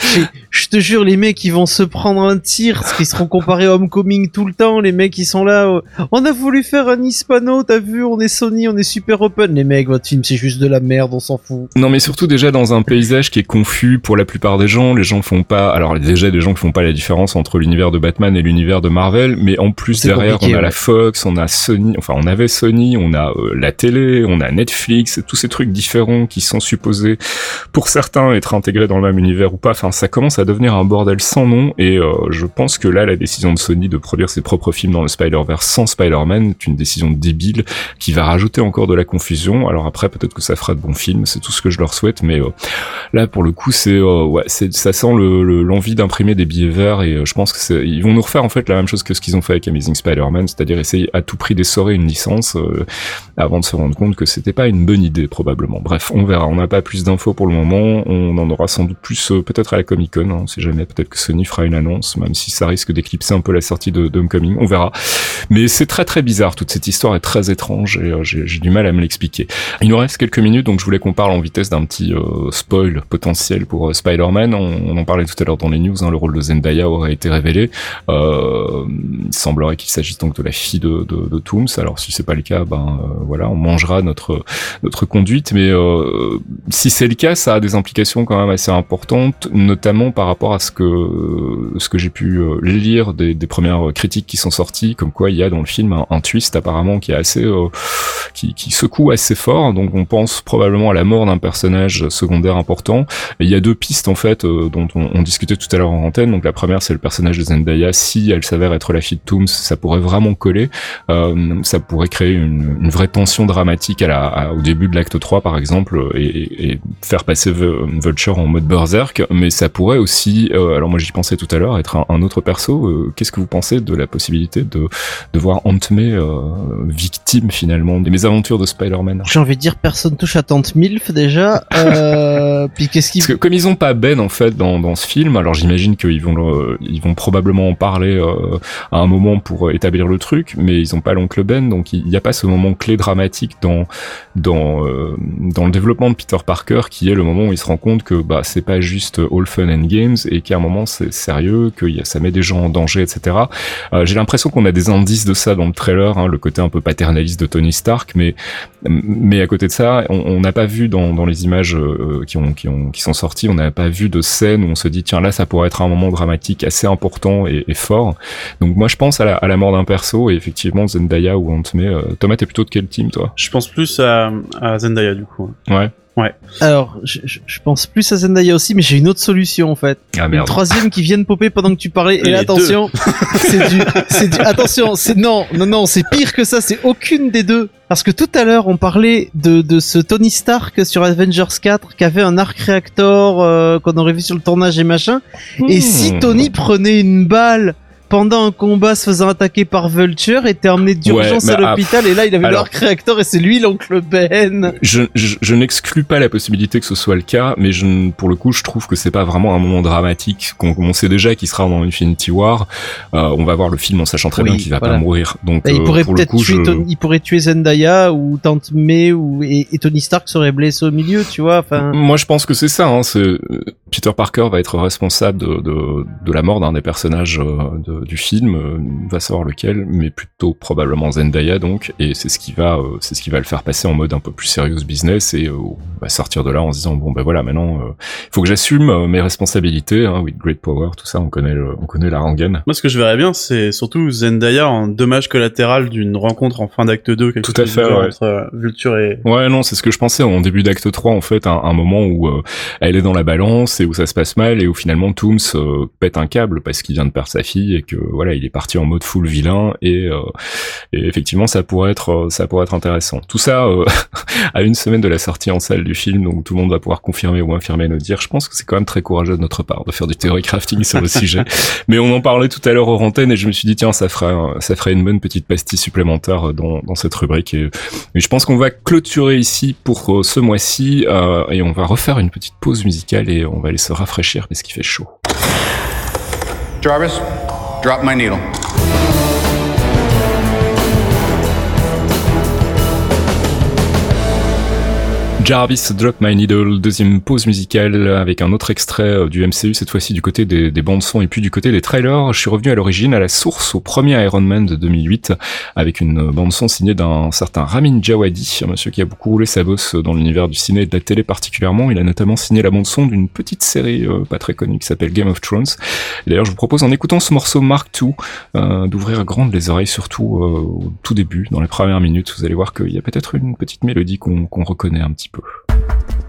je, te jure, les mecs, ils vont se prendre un tir, parce qu'ils seront comparés à Homecoming tout le temps. Les mecs, ils sont là. euh, on a voulu faire un hispano, t'as vu, on est Sony, on est super open. Les mecs, votre film, c'est juste de la merde, on s'en fout. Non mais surtout déjà dans un paysage qui est confus pour la plupart des gens, les gens font pas alors déjà des gens qui font pas la différence entre l'univers de Batman et l'univers de Marvel, mais en plus derrière on a la. Fox, on a Sony, enfin on avait Sony, on a euh, la télé, on a Netflix, tous ces trucs différents qui sont supposés pour certains être intégrés dans le même univers ou pas. Enfin ça commence à devenir un bordel sans nom et euh, je pense que là la décision de Sony de produire ses propres films dans le Spider-Verse sans Spider-Man est une décision débile qui va rajouter encore de la confusion. Alors après, peut-être que ça fera de bons films, c'est tout ce que je leur souhaite, mais euh, là, pour le coup, c'est euh, ouais, ça sent le- le- l'envie d'imprimer des billets verts et je pense que ils vont nous refaire en fait la même chose que ce qu'ils ont fait avec Amazing Spider-Man, c'est-à-dire essayer à tout prix d'essorer une licence avant de se rendre compte que c'était pas une bonne idée probablement. Bref, on verra. On n'a pas plus d'infos pour le moment. On en aura sans doute plus peut-être à la Comic Con. On sait jamais, peut-être que Sony fera une annonce, même si ça risque d'éclipser un peu la sortie de, de Homecoming, on verra. Mais c'est très très bizarre, toute cette histoire est très étrange et euh, j'ai du mal à me l'expliquer. Il nous reste quelques minutes, donc je voulais qu'on parle en vitesse d'un petit euh, spoil potentiel pour euh, Spider-Man. On, en parlait tout à l'heure dans les news, hein, le rôle de Zendaya aurait été révélé. Il semblerait qu'il s'agisse donc de la fille de, de, de Tooms. Alors si c'est pas le cas, ben voilà, on mangera notre notre conduite. Mais si c'est le cas, ça a des implications quand même assez importantes, notamment par rapport à ce que ce que j'ai pu euh, lire des, des premières critiques qui sont sorties, comme quoi il y a dans le film un, un twist apparemment qui est assez euh, qui, qui secoue assez fort. Donc on pense probablement à la mort d'un personnage secondaire important. Il y a deux pistes en fait euh, dont on, on discutait tout à l'heure en antenne. Donc la première c'est le personnage de Zendaya. Si elle s'avère être la fille de Tooms, ça pourrait vraiment coller. Euh, ça pourrait créer une, une vraie tension dramatique à la, à- au début de l'acte 3 par exemple et, et- faire passer Vu- Vulture en mode berserk. Mais ça pourrait aussi, euh, alors moi j'y pensais tout à l'heure, être un, un autre perso. Euh, Qu'est-ce que vous pensez de la possibilité de, de voir Aunt May euh, victime finalement des mésaventures de Spider-Man? J'ai envie de dire personne touche à Tante Milf déjà. Euh, puis qu'est-ce qui Parce que comme ils ont pas Ben en fait dans, dans ce film, alors j'imagine qu'ils vont le- ils vont probablement en parler euh, à un moment pour établir le truc, mais ils ont pas l'oncle Ben, donc il n'y a pas ce moment clé dramatique dans dans euh, dans le développement de Peter Parker qui est le moment où il se rend compte que bah c'est pas juste all fun and games et qu'à un moment c'est sérieux, que y a- ça met des gens en danger, etc. Euh, J'ai l'impression qu'on a des indices de ça dans le trailer, hein, le côté un peu paternaliste de Tony Stark, mais mais à côté de ça, on on n'a pas vu dans, dans les images euh, qui ont qui ont qui sont sorties, on n'a pas vu de scène où on se dit tiens là ça pourrait être un moment dramatique assez important et, et fort. Donc moi je pense à la, à la mort d'un perso et effectivement Zendaya ou Aunt May. Euh, Thomas t'es plutôt de quel team toi? Je pense plus à, à Zendaya du coup. Ouais. Alors, je, je- je pense plus à Zendaya aussi, mais j'ai une autre solution en fait. Ah Une troisième qui vient de popper pendant que tu parlais. Et là, attention, c'est du, c'est du, attention, c'est non, non, non, c'est pire que ça. C'est aucune des deux. Parce que tout à l'heure, on parlait de, de ce Tony Stark sur Avengers 4 qui avait un arc réacteur euh, qu'on aurait vu sur le tournage et machin. Et si Hmm. Tony prenait une balle pendant un combat se faisant attaquer par Vulture, était emmené d'urgence Ouais, à ah, l'hôpital et là il avait l'arc réacteur et c'est lui l'oncle Ben. Je, je, je n'exclus pas la possibilité que ce soit le cas, mais je, pour le coup, je trouve que c'est pas vraiment un moment dramatique. qu'on on sait déjà qu'il sera dans Infinity War. Euh, on va voir le film en sachant très Oui, bien qu'il va voilà. pas mourir. Donc, Bah, il euh, pourrait pour peut-être tuer je... Il pourrait tuer Zendaya ou Tante May ou et, et Tony Stark serait blessé au milieu, tu vois. Enfin, Moi, je pense que c'est ça. Hein, euh, Peter Parker va être responsable de, de, de la mort d'un des personnages euh, du film. euh, va savoir lequel, mais plutôt probablement Zendaya donc. Et c'est ce qui va, euh, c'est ce qui va le faire passer en mode un peu plus sérieux business et euh, on va sortir de là en se disant bon ben voilà maintenant, il faut que j'assume mes responsabilités. Hein, with great power, tout ça, on connaît, le, on connaît la rengaine. Moi, ce que je verrais bien, c'est surtout Zendaya en dommage collatéral d'une rencontre en fin d'acte 2, quelque Tout à chose fait, ouais. entre Vulture et... Ouais, non, c'est ce que je pensais en début d'acte 3, en fait, un, un moment où elle est dans la balance et où ça se passe mal et où finalement Tooms pète un câble parce qu'il vient de perdre sa fille et que voilà, il est parti en mode full vilain et, euh, et effectivement, ça pourrait être euh, ça pourrait être intéressant. Tout ça euh, à une semaine de la sortie en salle du film, donc tout le monde va pouvoir confirmer ou infirmer nos dires. Je pense que c'est quand même très courageux de notre part de faire du théorie crafting sur le sujet. Mais on en parlait tout à l'heure aux antennes et je me suis dit tiens, ça ferait ça ferait une bonne petite pastille supplémentaire dans, dans cette rubrique et et je pense qu'on va clôturer ici pour ce mois-ci euh, et on va refaire une petite pause musicale et on va aller se rafraîchir parce qu'il fait chaud. Jarvis, drop my needle. Jarvis Drop My Needle, deuxième pause musicale avec un autre extrait euh, du MCU, cette fois-ci du côté des, des bandes son et puis du côté des trailers. Je suis revenu à l'origine, à la source, au premier Iron Man de 2008, avec une bande son signée d'un certain Ramin Djawadi, un monsieur qui a beaucoup roulé sa bosse dans l'univers du ciné et de la télé particulièrement. Il a notamment signé la bande son d'une petite série euh, pas très connue qui s'appelle Game of Thrones. D'ailleurs, je vous propose en écoutant ce morceau Mark II euh, d'ouvrir grandes les oreilles, surtout au tout début, dans les premières minutes. Vous allez voir qu'il y a peut-être une petite mélodie qu'on reconnaît un petit peu. Bispo.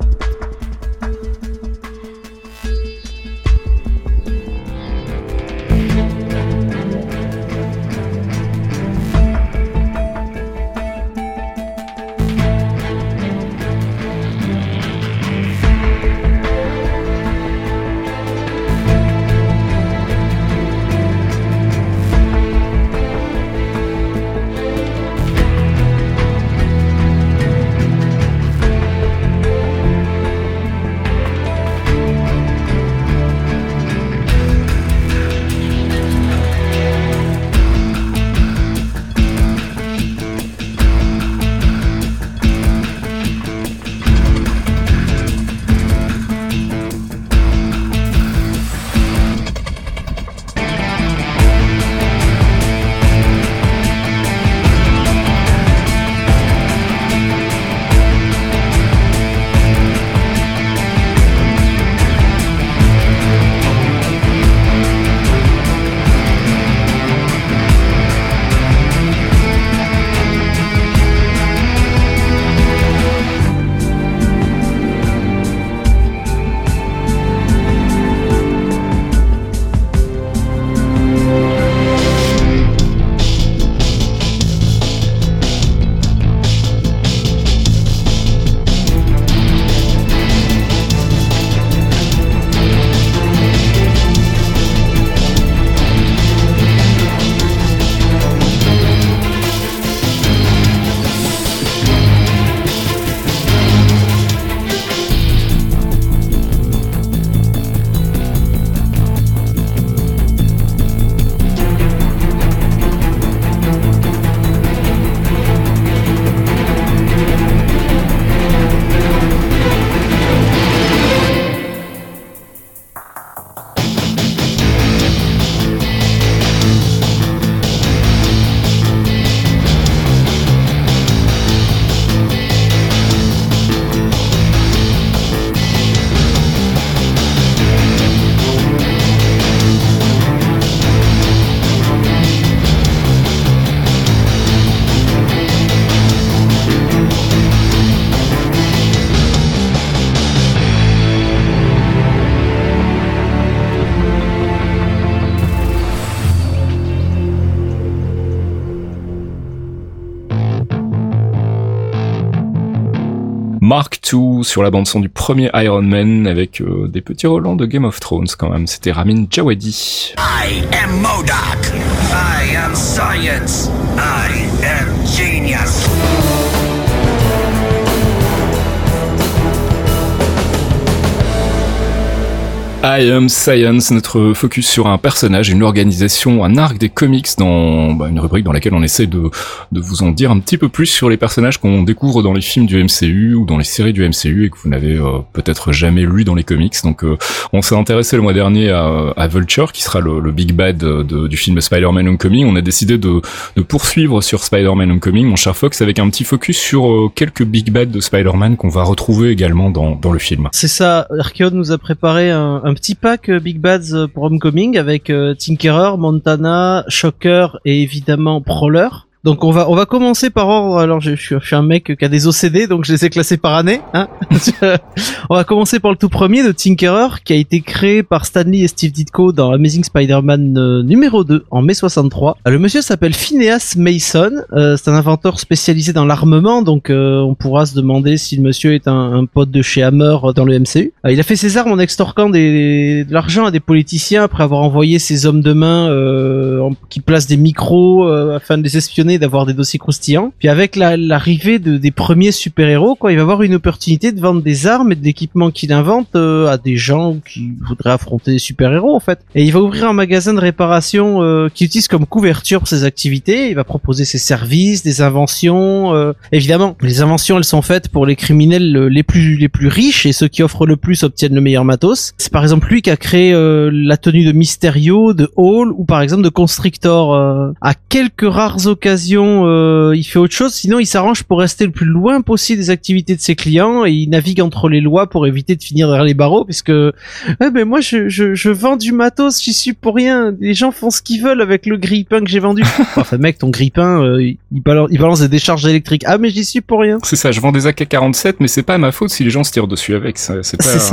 sur la bande son du premier Iron Man avec euh, des petits relents de Game of Thrones quand même. C'était Ramin Djawadi. I am I am science. I am genius. I Am Science, notre focus sur un personnage, une organisation, un arc des comics dans bah, une rubrique dans laquelle on essaie de, de vous en dire un petit peu plus sur les personnages qu'on découvre dans les films du MCU ou dans les séries du MCU et que vous n'avez euh, peut-être jamais lu dans les comics. Donc euh, on s'est intéressé le mois dernier à, à Vulture qui sera le, le big bad de- du film Spider-Man Homecoming. On a décidé de, de poursuivre sur Spider-Man Homecoming, mon cher Fox, avec un petit focus sur euh, quelques big bads de Spider-Man qu'on va retrouver également dans, dans le film. C'est ça, Archeon nous a préparé un, un petit pack euh, Big Bads euh, pour Homecoming avec euh, Tinkerer, Montana, Shocker et évidemment Prowler. Donc on va on va commencer par ordre. Alors je, suis, un mec qui a des OCD, donc je les ai classés par année. Hein on va commencer par le tout premier de Tinkerer, qui a été créé par Stanley et Steve Ditko dans Amazing Spider-Man euh, numéro 2 en mai 63. Euh, Le monsieur s'appelle Phineas Mason. Euh, c'est un inventeur spécialisé dans l'armement, donc on pourra se demander si le monsieur est un, pote de chez Hammer dans le MCU. Il a fait ses armes en extorquant de l'argent à des politiciens après avoir envoyé ses hommes de main qui placent des micros afin de les espionner, d'avoir des dossiers croustillants. Puis avec la- l'arrivée de, des premiers super-héros, quoi, il va avoir une opportunité de vendre des armes et de l'équipement qu'il invente euh, à des gens qui voudraient affronter des super-héros en fait. Et il va ouvrir un magasin de réparation euh, qu'il utilise comme couverture pour ses activités. Il va proposer ses services, des inventions. euh, Évidemment, les inventions elles sont faites pour les criminels les plus les plus riches et ceux qui offrent le plus obtiennent le meilleur matos. C'est par exemple lui qui a créé la tenue de Mysterio, de Hall ou par exemple de Constrictor. À quelques rares occasions, euh, il fait autre chose. Sinon, il s'arrange pour rester le plus loin possible des activités de ses clients et il navigue entre les lois pour éviter de finir derrière les barreaux puisque Ouais, mais moi, je, je, je vends du matos, j'y suis pour rien. Les gens font ce qu'ils veulent avec le grille-pain que j'ai vendu. enfin, mec, ton grille-pain, euh, il, balance, il balance des décharges électriques. Ah, mais j'y suis pour rien. C'est ça, je vends des AK-47, mais c'est pas ma faute si les gens se tirent dessus avec. ça, pas,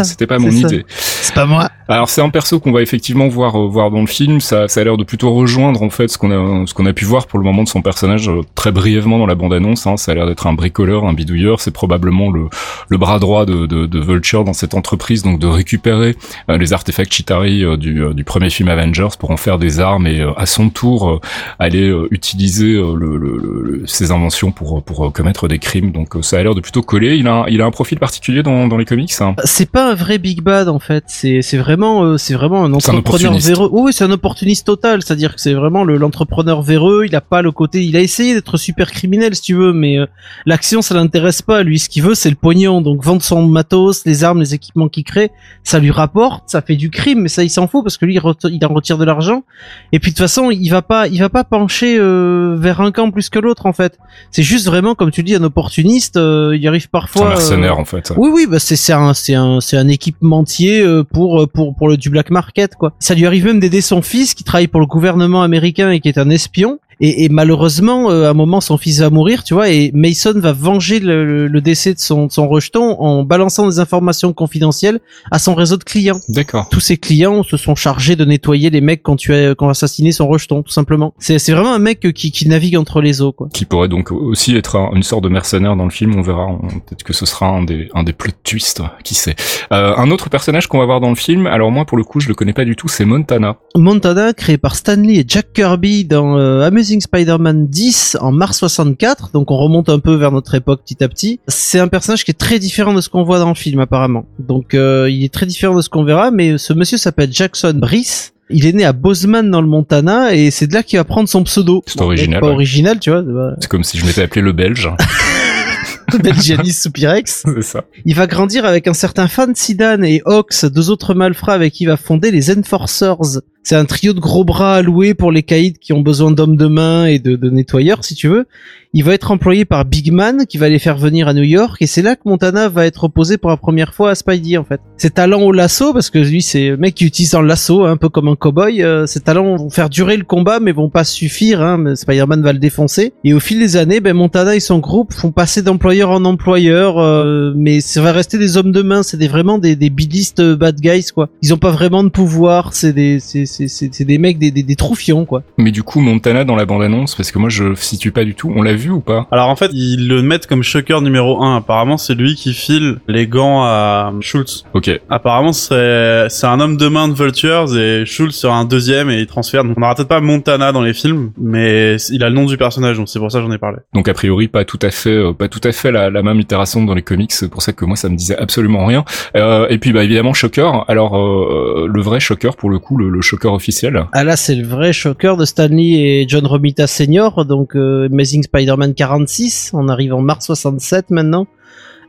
c'était pas mon ça. idée. C'est pas moi. Alors c'est un perso qu'on va effectivement voir euh, voir dans le film. Ça, ça a l'air de plutôt rejoindre en fait ce qu'on a ce qu'on a pu voir pour le moment de son personnage euh, très brièvement dans la bande annonce. Hein. Ça a l'air d'être un bricoleur, un bidouilleur. C'est probablement le le bras droit de, de, de Vulture dans cette entreprise, donc de récupérer euh, les artefacts Chitari euh, du, euh, du premier film Avengers pour en faire des armes et euh, à son tour aller utiliser le, le- ses inventions pour pour commettre des crimes. Donc ça a l'air de plutôt coller. Il a un, il a un profil particulier dans dans les comics. hein. C'est pas un vrai big bad en fait. C'est vraiment c'est vraiment un entrepreneur véreux. Oui, oui, c'est un opportuniste total. C'est-à-dire que c'est vraiment le- l'entrepreneur véreux. Il a pas le côté. Il a essayé d'être super criminel si tu veux, mais euh, l'action ça l'intéresse pas. Lui, ce qu'il veut c'est le pognon. Donc vendre son matos, les armes, les équipements qu'il crée, ça lui rapporte, ça fait du crime, mais ça il s'en fout parce que lui il, en retire de l'argent. Et puis de toute façon il va pas il va pas pencher euh, vers un camp plus que l'autre en fait. C'est juste vraiment comme tu dis un opportuniste. euh, il arrive parfois. un euh, mercenaire en fait. oui, oui, bah c'est c'est un c'est un c'est un équipementier euh, pour euh, pour pour le du black market quoi. Ça lui arrive même d'aider son fils qui travaille pour le gouvernement américain et qui est un espion. Et, et malheureusement, euh, à un moment, son fils va mourir, tu vois, et Mason va venger le, le- décès de son, de son rejeton en balançant des informations confidentielles à son réseau de clients. D'accord. Tous ses clients se sont chargés de nettoyer les mecs quand tu as, quand assassiné son rejeton, tout simplement. C'est c'est vraiment un mec qui, qui navigue entre les eaux, quoi. qui pourrait donc aussi être un- une sorte de mercenaire dans le film, on verra, on- peut-être que ce sera un des, un des plot twists, qui sait. Euh, un autre personnage qu'on va voir dans le film, alors moi pour le coup je le connais pas du tout, c'est Montana. Montana, créé par Stanley et Jack Kirby dans euh, Amazing Spider-Man 10 en mars 64, donc on remonte un peu vers notre époque petit à petit. C'est un personnage qui est très différent de ce qu'on voit dans le film apparemment. Donc euh, il est très différent de ce qu'on verra, mais ce monsieur s'appelle Jackson Brice. Il est né à Bozeman dans le Montana et c'est de là qu'il va prendre son pseudo. C'est original, Pas ouais. original, tu vois. C'est comme si je m'étais appelé le Belge, Belgianis Soupirex. c'est ça. Il va grandir avec un certain Fan Sidan et Ox, deux autres malfrats avec qui il va fonder les Enforcers. C'est un trio de gros bras alloués pour les caïds qui ont besoin d'hommes de main et de nettoyeurs, si tu veux. Il va être employé par Big Man, qui va les faire venir à New York, et c'est là que Montana va être opposé pour la première fois à Spidey, en fait. Ses talents au lasso, parce que lui, c'est le mec qui utilise un lasso, hein, un peu comme un cowboy, euh, ses talents vont faire durer le combat, mais vont pas suffire, hein, Spider-Man va le défoncer. Et au fil des années, ben, Montana et son groupe font passer d'employeur en employeur, euh, mais ça va rester des hommes de main, c'est des, vraiment des, des bilistes euh, bad guys, quoi. Ils ont pas vraiment de pouvoir, c'est des, c'est, c'est des mecs, des, des, des troufions, quoi. Mais du coup Montana dans la bande-annonce, parce que moi je situe pas du tout, on l'a vu vu ou pas? Alors en fait, ils le mettent comme shocker numéro 1. Apparemment, c'est lui qui file les gants à Schultz. Ok. Apparemment, c'est c'est un homme de main de Vultures et Schultz sera un deuxième et il transfère. Donc on n'aura peut-être pas Montana dans les films, mais il a le nom du personnage, donc c'est pour ça que j'en ai parlé. Donc a priori pas tout à fait, euh, pas tout à fait la, la même itération dans les comics. C'est pour ça que moi ça me disait absolument rien. Euh, et puis bah évidemment Shocker. Alors euh, le vrai Shocker pour le coup, le, le Shocker officiel. Ah là, c'est le vrai shocker de Stanley et John Romita Senior, donc euh, Amazing Spider-Man 46. On arrive en mars 67 maintenant.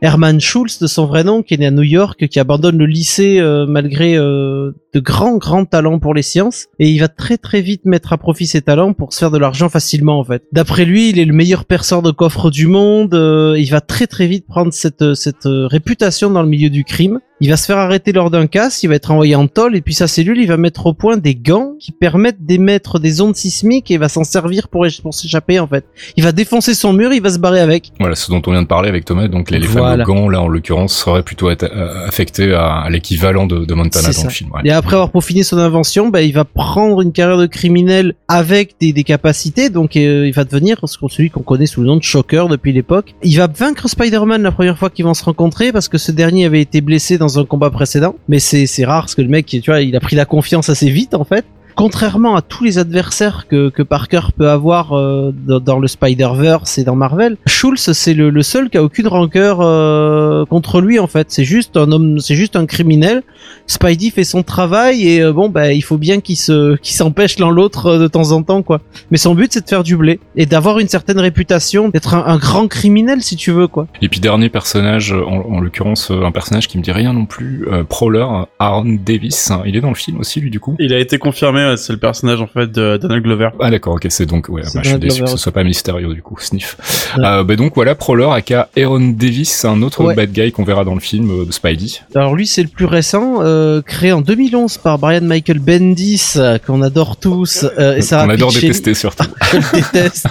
Herman Schultz, de son vrai nom, qui est né à New York, qui abandonne le lycée euh, malgré euh, de grands, grands talents pour les sciences. Et il va très, très vite mettre à profit ses talents pour se faire de l'argent facilement, en fait. D'après lui, il est le meilleur perceur de coffres du monde. euh, il va très, très vite prendre cette, cette réputation dans le milieu du crime. Il va se faire arrêter lors d'un casse, il va être envoyé en tôle, et puis sa cellule, il va mettre au point des gants qui permettent d'émettre des ondes sismiques et il va s'en servir pour, éch- pour s'échapper, en fait. Il va défoncer son mur, il va se barrer avec. Voilà, ce dont on vient de parler avec Thomas. Donc les, les Voilà. fameux gants là en l'occurrence seraient plutôt euh, affectés à, à l'équivalent de, de Montana dans le film. ouais. Et après avoir peaufiné son invention, bah, il va prendre une carrière de criminel avec des, des capacités, donc euh, il va devenir celui qu'on connaît sous le nom de Shocker depuis l'époque. Il va vaincre Spider-Man la première fois qu'ils vont se rencontrer parce que ce dernier avait été blessé dans un combat précédent. Mais c'est rare parce que le mec, tu vois, il a pris la confiance assez vite en fait. Contrairement à tous les adversaires que, que Parker peut avoir euh, dans, dans le Spider-Verse et dans Marvel, Schultz c'est le, le seul qui a aucune rancœur euh, contre lui en fait. C'est juste un homme, c'est juste un criminel. Spidey fait son travail et euh, bon bah il faut bien qu'il se qu'il s'empêche l'un l'autre euh, de temps en temps quoi. Mais son but c'est de faire du blé et d'avoir une certaine réputation, d'être un, un grand criminel si tu veux quoi. Et puis dernier personnage, en, en l'occurrence euh, un personnage qui me dit rien non plus, euh, Prowler, Aaron Davis. Il est dans le film aussi lui du coup. Il a été confirmé, ouais, c'est le personnage en fait de Donald Glover. Ah d'accord, ok, c'est donc ouais, bah, je suis déçu que ce soit pas Mysterio du coup, Sniff. Ouais. Euh, bah donc voilà, Prowler aka Aaron Davis, un autre Ouais. bad guy qu'on verra dans le film euh, de Spidey. Alors lui c'est le plus récent, euh, créé en 2011 par Brian Michael Bendis euh, qu'on adore tous euh, et On adore Pichelli. détester surtout. Je le déteste.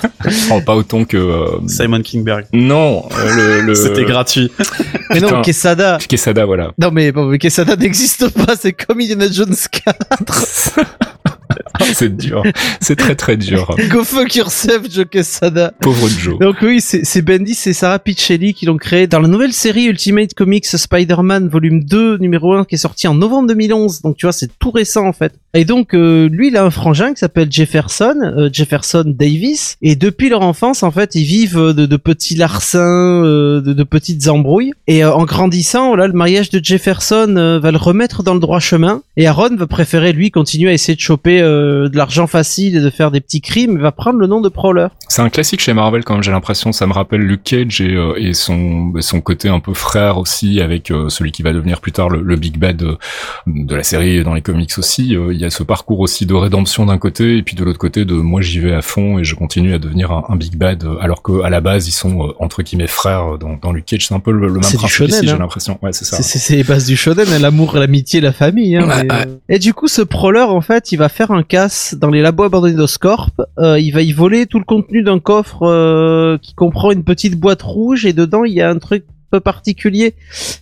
Oh, pas autant que euh, Simon Kingberg. non, euh, le, le... C'était gratuit. Mais non Putain. Quesada. Quesada, voilà. Non mais bon mais Quesada n'existe pas, c'est comme Indiana Jones 4. c'est dur, c'est très très dur. Go fuck yourself Joe Quesada. Pauvre Joe. Donc oui, c'est c'est Bendis et Sarah Pichelli qui l'ont créé dans la nouvelle série Ultimate Comics Spider-Man volume 2 numéro 1 qui est sorti en novembre 2011. Donc tu vois, c'est tout récent en fait. Et donc euh, lui, il a un frangin qui s'appelle Jefferson, euh, Jefferson Davis et depuis leur enfance en fait, ils vivent euh, de, de petits larcins, euh, de, de petites embrouilles et euh, en grandissant, là le mariage de Jefferson euh, va le remettre dans le droit chemin et Aaron va préférer lui continuer à essayer de choper euh, de l'argent facile et de faire des petits crimes, va prendre le nom de Prowler. C'est un classique chez Marvel quand même, j'ai l'impression. Ça me rappelle Luke Cage et, euh, et son, son côté un peu frère aussi, avec euh, celui qui va devenir plus tard le, le Big Bad de, de la série et dans les comics aussi. Euh, Il y a ce parcours aussi de rédemption d'un côté, et puis de l'autre côté de moi j'y vais à fond et je continue à devenir un, un Big Bad, euh, alors que à la base ils sont euh, entre guillemets frères euh, dans, dans Luke Cage. C'est un peu le, le même principe ici, j'ai hein. l'impression. Ouais, c'est ça. C'est- les bases du shonen, hein, l'amour, l'amitié, la famille. Hein, mais, euh, Et du coup, ce prowler, en fait, il va faire un dans les labos abandonnés d'Oscorp. Euh, il va y voler tout le contenu d'un coffre euh, qui comprend une petite boîte rouge et dedans il y a un truc peu particulier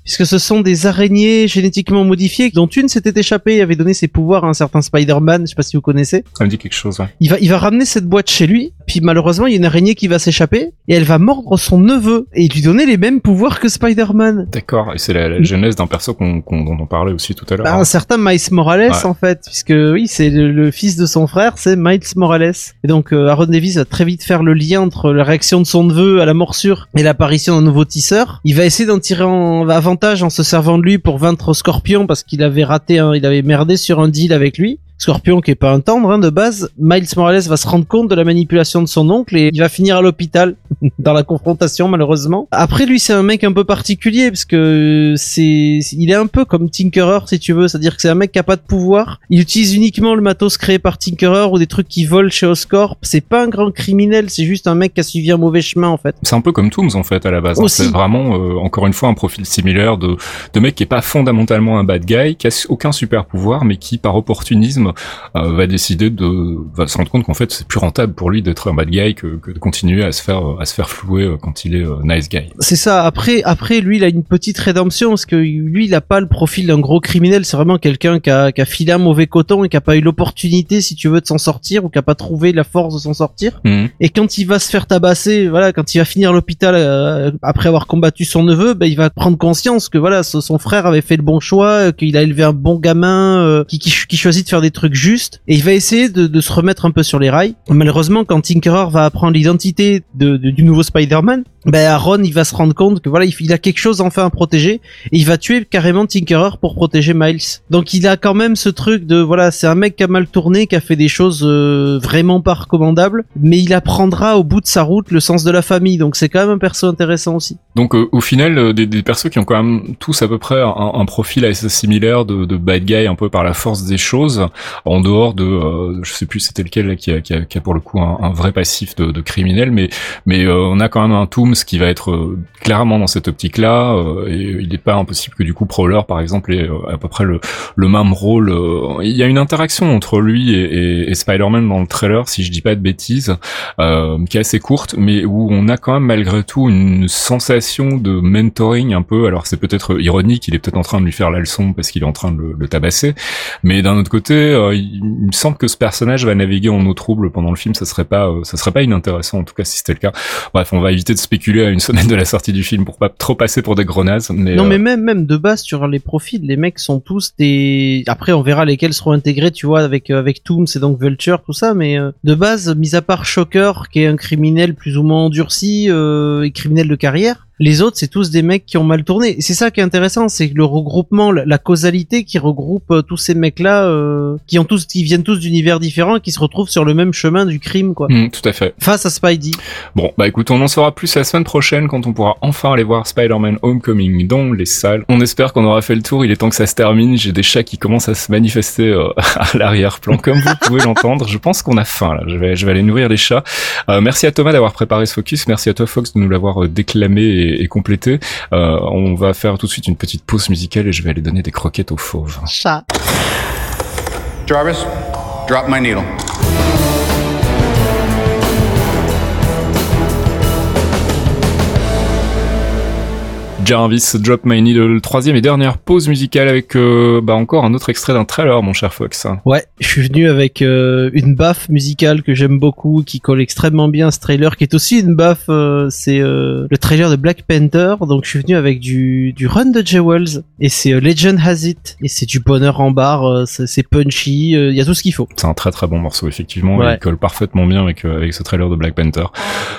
puisque ce sont des araignées génétiquement modifiées dont une s'était échappée et avait donné ses pouvoirs à un certain Spider-Man, je sais pas si vous connaissez. Ça me dit quelque chose. Ouais. Il va, il va ramener cette boîte chez lui, puis malheureusement il y a une araignée qui va s'échapper et elle va mordre son neveu et lui donner les mêmes pouvoirs que Spider-Man. D'accord. Et c'est la, la genèse d'un perso qu'on, qu'on- dont on parlait aussi tout à l'heure. Bah, un certain Miles Morales Ouais. en fait, puisque oui, c'est le, le fils de son frère, c'est Miles Morales. Et donc euh, Aaron Davis va très vite faire le lien entre la réaction de son neveu à la morsure et l'apparition d'un nouveau tisseur. Il va essayer d'en tirer en avantage en se servant de lui pour vaincre Scorpion parce qu'il avait raté, un, il avait merdé sur un deal avec lui. Scorpion qui est pas un tendre hein, de base, Miles Morales va se rendre compte de la manipulation de son oncle et il va finir à l'hôpital dans la confrontation malheureusement. Après lui c'est un mec un peu particulier parce que c'est il est un peu comme Tinkerer si tu veux, c'est-à-dire que c'est un mec qui a pas de pouvoir. Il utilise uniquement le matos créé par Tinkerer ou des trucs qui volent chez Oscorp. C'est pas un grand criminel, c'est juste un mec qui a suivi un mauvais chemin en fait. C'est un peu comme Tooms en fait à la base. hein. C'est vraiment euh, encore une fois un profil similaire de de mec qui est pas fondamentalement un bad guy, qui a aucun super pouvoir, mais qui par opportunisme euh, va décider de va se rendre compte qu'en fait c'est plus rentable pour lui d'être un bad guy que, que de continuer à se faire à se se faire flouer euh, quand il est euh, nice guy. C'est ça. Après, après, lui, il a une petite rédemption parce que lui, il a pas le profil d'un gros criminel. C'est vraiment quelqu'un qui a, qui a filé un mauvais coton et qui a pas eu l'opportunité, si tu veux, de s'en sortir ou qui a pas trouvé la force de s'en sortir. Mhm. Et quand il va se faire tabasser, voilà, quand il va finir l'hôpital euh, après avoir combattu son neveu, ben il va prendre conscience que voilà, son frère avait fait le bon choix, qu'il a élevé un bon gamin, euh, qui, qui, qui choisit de faire des trucs justes, et il va essayer de, de se remettre un peu sur les rails. Malheureusement, quand Tinkerer va apprendre l'identité de, de- du nouveau Spider-Man, ben Aaron il va se rendre compte que voilà, il, a quelque chose enfin à protéger, et il va tuer carrément Tinkerer pour protéger Miles. Donc il a quand même ce truc de voilà, c'est un mec qui a mal tourné, qui a fait des choses euh, vraiment pas recommandables, mais il apprendra au bout de sa route le sens de la famille. Donc c'est quand même un perso intéressant aussi. Donc euh, au final, euh, des, des persos qui ont quand même tous à peu près un, un profil assez similaire de, de bad guy un peu par la force des choses, en dehors de, euh, je sais plus c'était lequel là, qui, a, qui, a, qui a pour le coup un, un vrai passif de, de criminel, mais mais euh, on a quand même un Tooms qui va être euh, clairement dans cette optique-là, euh, et il n'est pas impossible que du coup Prowler par exemple ait euh, à peu près le, le même rôle. il y a une interaction entre lui et, et, et Spider-Man dans le trailer, si je dis pas de bêtises, euh, qui est assez courte, mais où on a quand même malgré tout une sensation de mentoring un peu. Alors c'est peut-être ironique, il est peut-être en train de lui faire la leçon parce qu'il est en train de le, le tabasser, mais d'un autre côté, euh, il, il me semble que ce personnage va naviguer en eau trouble pendant le film. Ça serait pas, euh, ça serait pas inintéressant en tout cas si c'était le cas. Bref, on va éviter de spéculer à une semaine de la sortie du film pour pas trop passer pour des grenades. Mais, non euh, mais même même de base sur les profils, les mecs sont tous des. Après on verra lesquels seront intégrés, tu vois, avec euh, avec Tooms et donc Vulture tout ça, mais euh, de base, mis à part Shocker qui est un criminel plus ou moins endurci euh, et criminel de carrière. Les autres, c'est tous des mecs qui ont mal tourné. C'est ça qui est intéressant, c'est le regroupement, la, causalité qui regroupe euh, tous ces mecs-là, euh, qui ont tous, qui viennent tous d'univers différents, et qui se retrouvent sur le même chemin du crime, quoi. hmm, tout à fait. Face à Spidey. Bon, bah écoute, on en saura plus la semaine prochaine quand on pourra enfin aller voir Spider-Man Homecoming dans les salles. On espère qu'on aura fait le tour, il est temps que ça se termine. J'ai des chats qui commencent à se manifester euh, à l'arrière-plan, comme vous pouvez l'entendre. Je pense qu'on a faim là, je vais, je vais aller nourrir les chats. Euh, merci à Thomas d'avoir préparé ce focus, merci à toi Fox de nous l'avoir déclamé et, et complété. Euh, on va faire tout de suite une petite pause musicale et je vais aller donner des croquettes aux fauves. Chat. Jarvis, drop my needle. Jarvis, Drop My Needle, troisième et dernière pause musicale avec euh, bah encore un autre extrait d'un trailer, mon cher Fox. Ouais, je suis venu avec euh, une baffe musicale que j'aime beaucoup, qui colle extrêmement bien à ce trailer, qui est aussi une baffe, euh, c'est le trailer de Black Panther, donc je suis venu avec du, du run de Jay Wells, et c'est Legend Has It, et c'est du bonheur en barre, c'est punchy, il y a tout ce qu'il faut. C'est un très très bon morceau, effectivement. Ouais. Il colle parfaitement bien avec, avec ce trailer de Black Panther.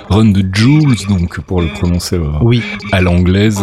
Run de Jules, donc, pour le prononcer Oui. à l'anglaise.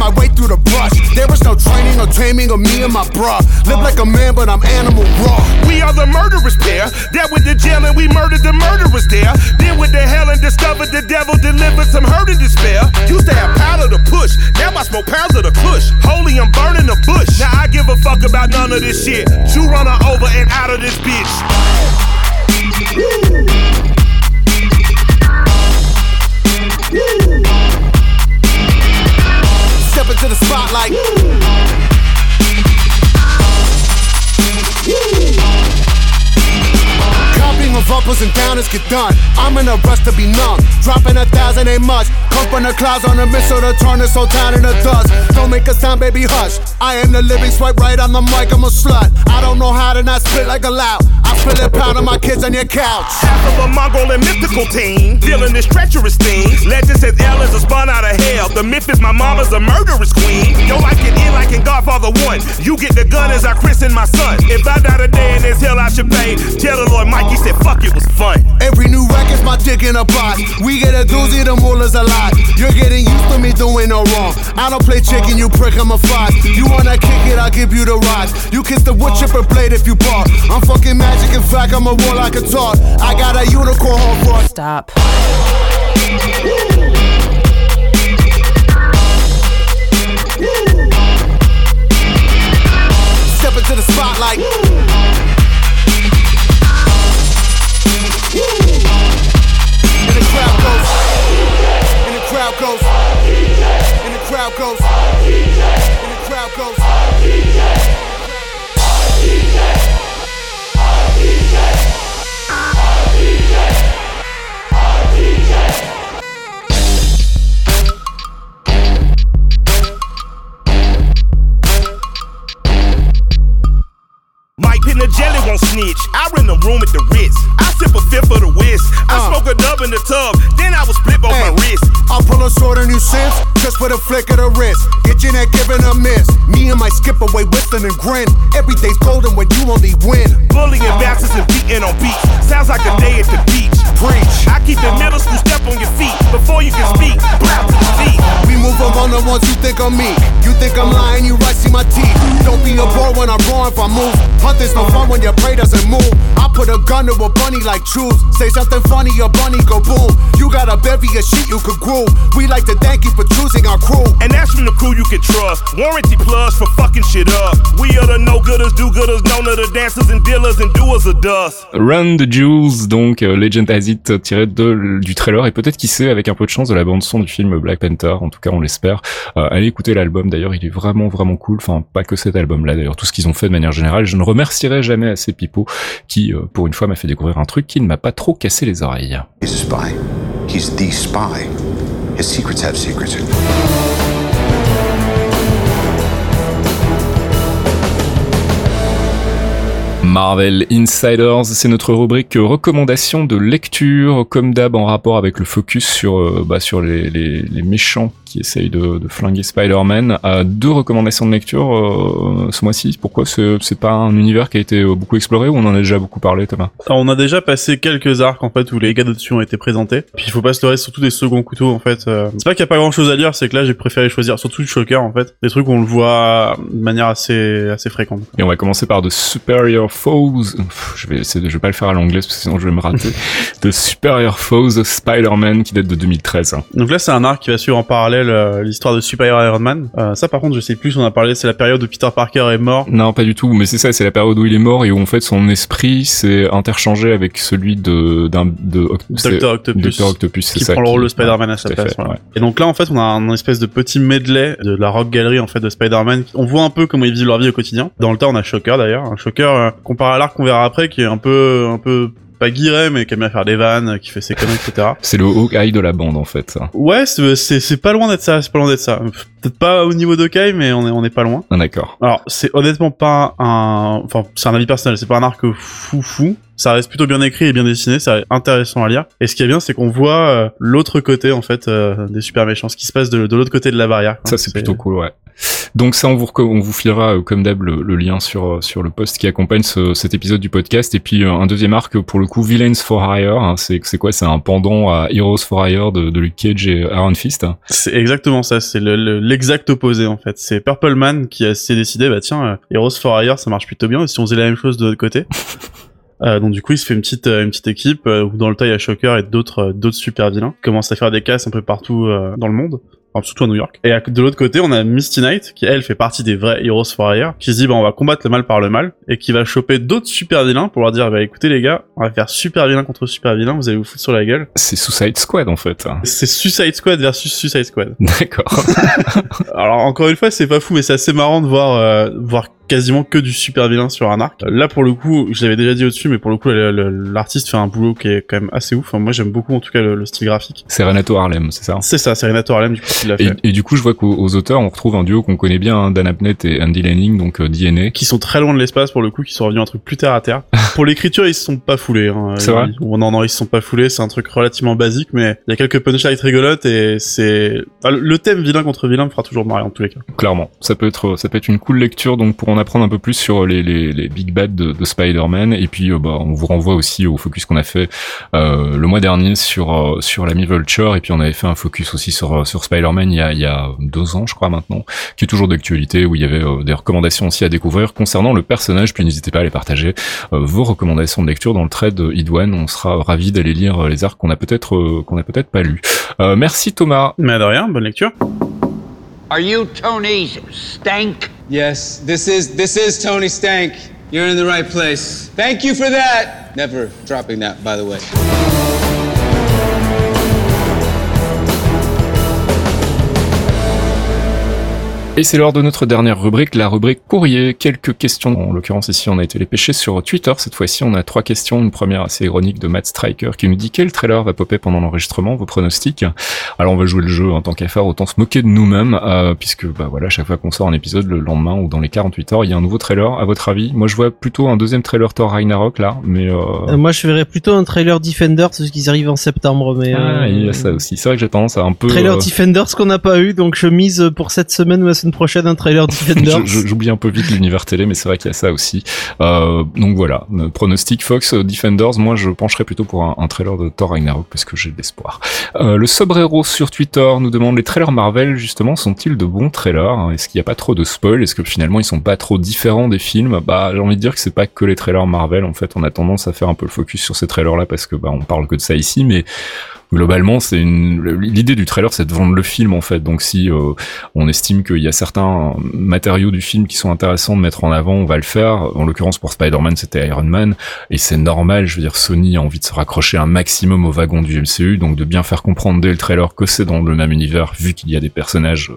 my way through the brush. There was no training or taming of me and my bruh. Live like a man, but I'm animal raw. We are the murderous pair. That with the jail and we murdered the murderers there. Then with the hell and discovered the devil delivered some hurt and despair. Used to have powder to push. Now I smoke pounds of the kush. Holy, I'm burning the bush. Now I give a fuck about none of this shit. You run her over and out of this bitch. Step spotlight. Of uppers and downers get done. I'm in a rush to be numb. Dropping a thousand ain't much. Come from the clouds on a missile to turn this whole town into dust. Don't make a sound, baby, hush. I am the living swipe right on the mic, I'm a slut. I don't know how to not spit like a loud. I feel it pounding my kids on your couch. Half of a Mongol and mystical team. Dealing this treacherous thing. Legend says L is a spun out of hell. The myth is my mama's a murderous queen. Yo, I can in like in Godfather 1. You get the gun as I christen my son. If I die today in this hell, I should pay. Tell the Lord Mikey said, fuck fuck, it was fun. Every new record's my dick in a pot. We get a doozy, the moolah's a lot. You're getting used to me doing no wrong. I don't play chicken, you prick, I'm a fox. You wanna kick it, I'll give you the rocks. You kiss the wood chipper blade if you bark. I'm fucking magic, in fact, I'm a wall I can talk. I got a unicorn horn Stop. Step into the spotlight. And away whistling and grin. Every day's golden when you only win. Bullying bastards and beating on beats. Sounds like a day at the beach. Preach. I keep the middle school step on your feet before you can speak. Blow to the feet. We move them on the ones you think of me. You think I'm lying, you right, see my teeth. Don't be a bore when I'm raw if I move. Hunting's no fun when your prey doesn't move. I put a gun to a bunny like truth. Say something funny, your bunny go boom. You got a bevy of shit you could groove. We like to thank you for choosing our crew. And that's from the crew you can trust. Warranty plus for fucking shit up. We are the no-gooders, do-gooders, known to the dancers and dealers and doers of dust. Run the Jewels, donc euh, Legend Has It euh, tiré de, du trailer et peut-être qui sait avec un peu de chance de la bande son du film Black Panther. En tout cas, on l'espère. Euh, allez écouter l'album. D'ailleurs, il est vraiment vraiment cool. Enfin, pas que cet album-là. D'ailleurs, tout ce qu'ils ont fait de manière générale. Je ne remercierai jamais assez Pipo qui, euh, pour une fois, m'a fait découvrir un truc qui ne m'a pas trop cassé les oreilles. He's a spy. He's the spy. His secrets have secrets. Marvel Insiders, c'est notre rubrique recommandation de lecture, comme d'hab en rapport avec le focus sur euh, bah, sur les, les, les méchants qui essayent de, de flinguer Spider-Man. Euh, deux recommandations de lecture euh, ce mois-ci. Pourquoi c'est c'est pas un univers qui a été euh, beaucoup exploré ou on en a déjà beaucoup parlé, Thomas? Alors, on a déjà passé quelques arcs en fait où les gars dessus ont été présentés. Puis il faut pas se leurrer surtout des seconds couteaux en fait. Euh, C'est pas qu'il y a pas grand chose à lire, c'est que là j'ai préféré choisir surtout le Shocker en fait, des trucs où on le voit de manière assez assez fréquente. Et on va commencer par The Superior Foes. Je vais essayer de, je vais pas le faire à l'anglais parce que sinon je vais me rater. The Superior Foes Spider-Man qui date de 2013. hein. Donc là c'est un arc qui va suivre en parallèle euh, l'histoire de Superior Iron Man. Euh, ça par contre je sais plus, on a parlé, c'est la période où Peter Parker est mort. Non, pas du tout. Mais c'est ça, c'est la période où il est mort et où en fait son esprit s'est interchangé avec celui de d'un de Dr Octopus. Dr. Octopus, qui ça. prend le rôle de Spider-Man à sa place. fait, ouais. Et donc là, en fait, on a un espèce de petit medley de la rock gallery en fait de Spider-Man. On voit un peu comment ils vivent leur vie au quotidien. Dans le tas, on a Shocker d'ailleurs, un Shocker euh, comparé à l'arc qu'on verra après, qui est un peu, un peu pas guiré, mais qui aime bien faire des vannes, qui fait ses conneries, etc. C'est le Hawkeye de la bande en fait. ça. Ouais, c'est pas loin d'être ça, c'est pas loin d'être ça. Peut-être pas au niveau de Kai, mais on est, on est pas loin. Ah, d'accord. Alors, c'est honnêtement pas un, enfin, c'est un avis personnel, c'est pas un arc fou fou. Ça reste plutôt bien écrit et bien dessiné, c'est intéressant à lire. Et ce qui est bien, c'est qu'on voit euh, l'autre côté, en fait, euh, des super méchants, ce qui se passe de, de l'autre côté de la barrière. quoi. Ça c'est plutôt cool, ouais. Donc ça, on vous, on vous filera euh, comme d'hab le, le lien sur sur le post qui accompagne ce- cet épisode du podcast. Et puis euh, un deuxième arc pour le coup, Villains for Hire. hein, c'est c'est quoi? C'est un pendant à Heroes for Hire de, de Luke Cage et Iron Fist. C'est exactement ça, c'est le- le- l'exact opposé, en fait. C'est Purple Man qui s'est décidé, bah tiens, euh, Heroes for Hire, ça marche plutôt bien, et si on faisait la même chose de l'autre côté Euh, donc du coup, il se fait une petite euh, une petite équipe euh, où dans le tas il y a Shocker et d'autres d'autres super vilains qui commencent à faire des casses un peu partout dans le monde. Enfin, surtout à New York. Et de l'autre côté, on a Misty Knight, qui elle fait partie des vrais Heroes for Hire, qui se dit bah on va combattre le mal par le mal, et qui va choper d'autres super vilains pour leur dire bah écoutez les gars, on va faire super vilain contre super vilain, vous allez vous foutre sur la gueule. C'est Suicide Squad en fait. C'est Suicide Squad versus Suicide Squad. D'accord. Alors encore une fois, c'est pas fou, mais c'est assez marrant de voir euh, voir quasiment que du super vilain sur un arc. Là pour le coup, je l'avais déjà dit au-dessus, mais pour le coup, l'artiste fait un boulot qui est quand même assez ouf. Enfin, moi, j'aime beaucoup en tout cas le, le style graphique. c'est Renato Harlem, c'est ça C'est ça, c'est Renato Harlem du coup qui l'a et, fait. et du coup, je vois qu'aux aux auteurs, on retrouve un duo qu'on connaît bien, hein, Dan Abnett et Andy Lanning, donc euh, DNA. Qui sont très loin de l'espace pour le coup, qui sont revenus un truc plus terre à terre. pour l'écriture, ils se sont pas foulés. Hein. C'est vrai? Ils- Non, non, ils se sont pas foulés. C'est un truc relativement basique, mais il y a quelques punchlines rigolotes et c'est enfin, le- le thème vilain contre vilain me fera toujours marrer en tous les cas. Clairement, ça peut être ça peut être une cool lecture donc pour en apprendre un peu plus sur les les, les big bad de, de Spider-Man. Et puis euh, bah on vous renvoie aussi au focus qu'on a fait euh, le mois dernier sur euh, sur l'ami Vulture et puis on avait fait un focus aussi sur sur Spider-Man il y a il y a deux ans je crois maintenant qui est toujours d'actualité où il y avait euh, des recommandations aussi à découvrir concernant le personnage. Puis n'hésitez pas à les partager euh, vos recommandations de lecture dans le thread Idwan. On sera ravi d'aller lire les arcs qu'on a peut-être euh, qu'on a peut-être pas lu euh, merci Thomas. Mais de rien, bonne lecture. Are you Tony Stank? Yes, this is this is Tony Stank. You're in the right place. Thank you for that. Never dropping that, by the way. Et c'est l'heure de notre dernière rubrique, la rubrique courrier. Quelques questions. En l'occurrence, ici, on a été les pêcher sur Twitter. Cette fois-ci, on a trois questions. Une première assez ironique de Matt Striker qui nous dit quel trailer va popper pendant l'enregistrement, vos pronostics? Alors, on va jouer le jeu en tant qu'à faire, autant se moquer de nous-mêmes, euh, puisque, bah voilà, chaque fois qu'on sort un épisode, le lendemain ou dans les 48 heures, il y a un nouveau trailer. À votre avis? Moi, je vois plutôt un deuxième trailer Thor Ragnarok, là, mais, euh... Euh, moi, je verrais plutôt un trailer Defenders, parce qu'ils arrivent en septembre, mais... Ah, euh, il y a ça aussi. C'est vrai que j'ai tendance à un peu... Trailer euh, Defenders qu'on n'a pas eu, donc je mise pour cette semaine ou la semaine prochaine un trailer Defenders. J'oublie un peu vite l'univers télé, mais c'est vrai qu'il y a ça aussi. Euh, donc voilà, euh, pronostic Fox euh, Defenders. Moi, je pencherais plutôt pour un, trailer de Thor Ragnarok parce que j'ai de l'espoir. Euh, le Sobrero sur Twitter nous demande les trailers Marvel justement sont-ils de bons trailers hein? Est-ce qu'il n'y a pas trop de spoil? Est-ce que finalement ils sont pas trop différents des films? Bah, j'ai envie de dire que c'est pas que les trailers Marvel. En fait, on a tendance à faire un peu le focus sur ces trailers-là parce que bah on parle que de ça ici, mais globalement c'est une l'idée du trailer c'est de vendre le film en fait. Donc si euh, on estime qu'il y a certains matériaux du film qui sont intéressants de mettre en avant on va le faire. En l'occurrence pour Spider-Man c'était Iron Man. Et c'est normal je veux dire Sony a envie de se raccrocher un maximum au wagon du MCU donc de bien faire comprendre dès le trailer que c'est dans le même univers vu qu'il y a des personnages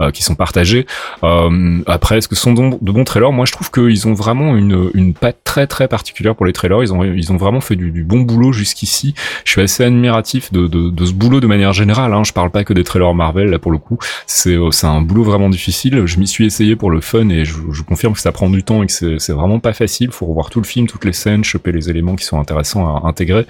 euh, qui sont partagés. Euh, après est-ce que ce sont de bons trailers? Moi je trouve qu'ils ont vraiment une, une patte très très particulière pour les trailers. Ils ont ils ont vraiment fait du, du bon boulot jusqu'ici. Je suis assez admiratif de, de, de ce boulot de manière générale. Hein. Je parle pas que des trailers Marvel là pour le coup. C'est euh, c'est un boulot vraiment difficile. Je m'y suis essayé pour le fun et je, je confirme que ça prend du temps et que c'est vraiment pas facile. Faut revoir tout le film, toutes les scènes, choper les éléments qui sont intéressants à intégrer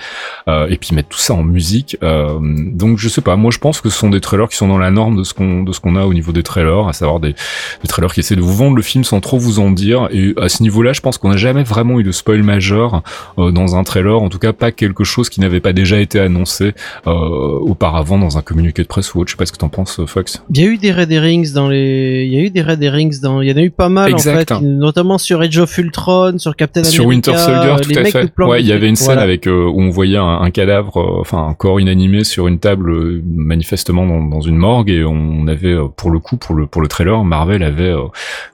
euh, et puis mettre tout ça en musique. Euh, donc je sais pas. Moi je pense que ce sont des trailers qui sont dans la norme de ce qu'on de ce qu'on a au niveau des trailers, à savoir des, des trailers qui essaient de vous vendre le film sans trop vous en dire. Et à ce niveau-là, je pense qu'on n'a jamais vraiment eu de spoil majeur euh, dans un trailer. En tout cas, pas quelque chose qui n'avait pas déjà été annoncé auparavant dans un communiqué de presse ou autre. Je sais pas ce que t'en penses, Fox. Il y a eu des Red Herrings dans les, il y a eu des Red Herrings dans, il y en a eu pas mal Exact. en fait, notamment sur Age of Ultron, sur Captain Sur America. Winter Soldier, euh, tout les à mecs fait. Ouais, il y avait une scène Voilà. avec euh, où on voyait un, un cadavre, euh, enfin un corps inanimé sur une table, euh, manifestement dans, dans une morgue, et on avait euh, pour le coup, pour le pour le trailer, Marvel avait euh,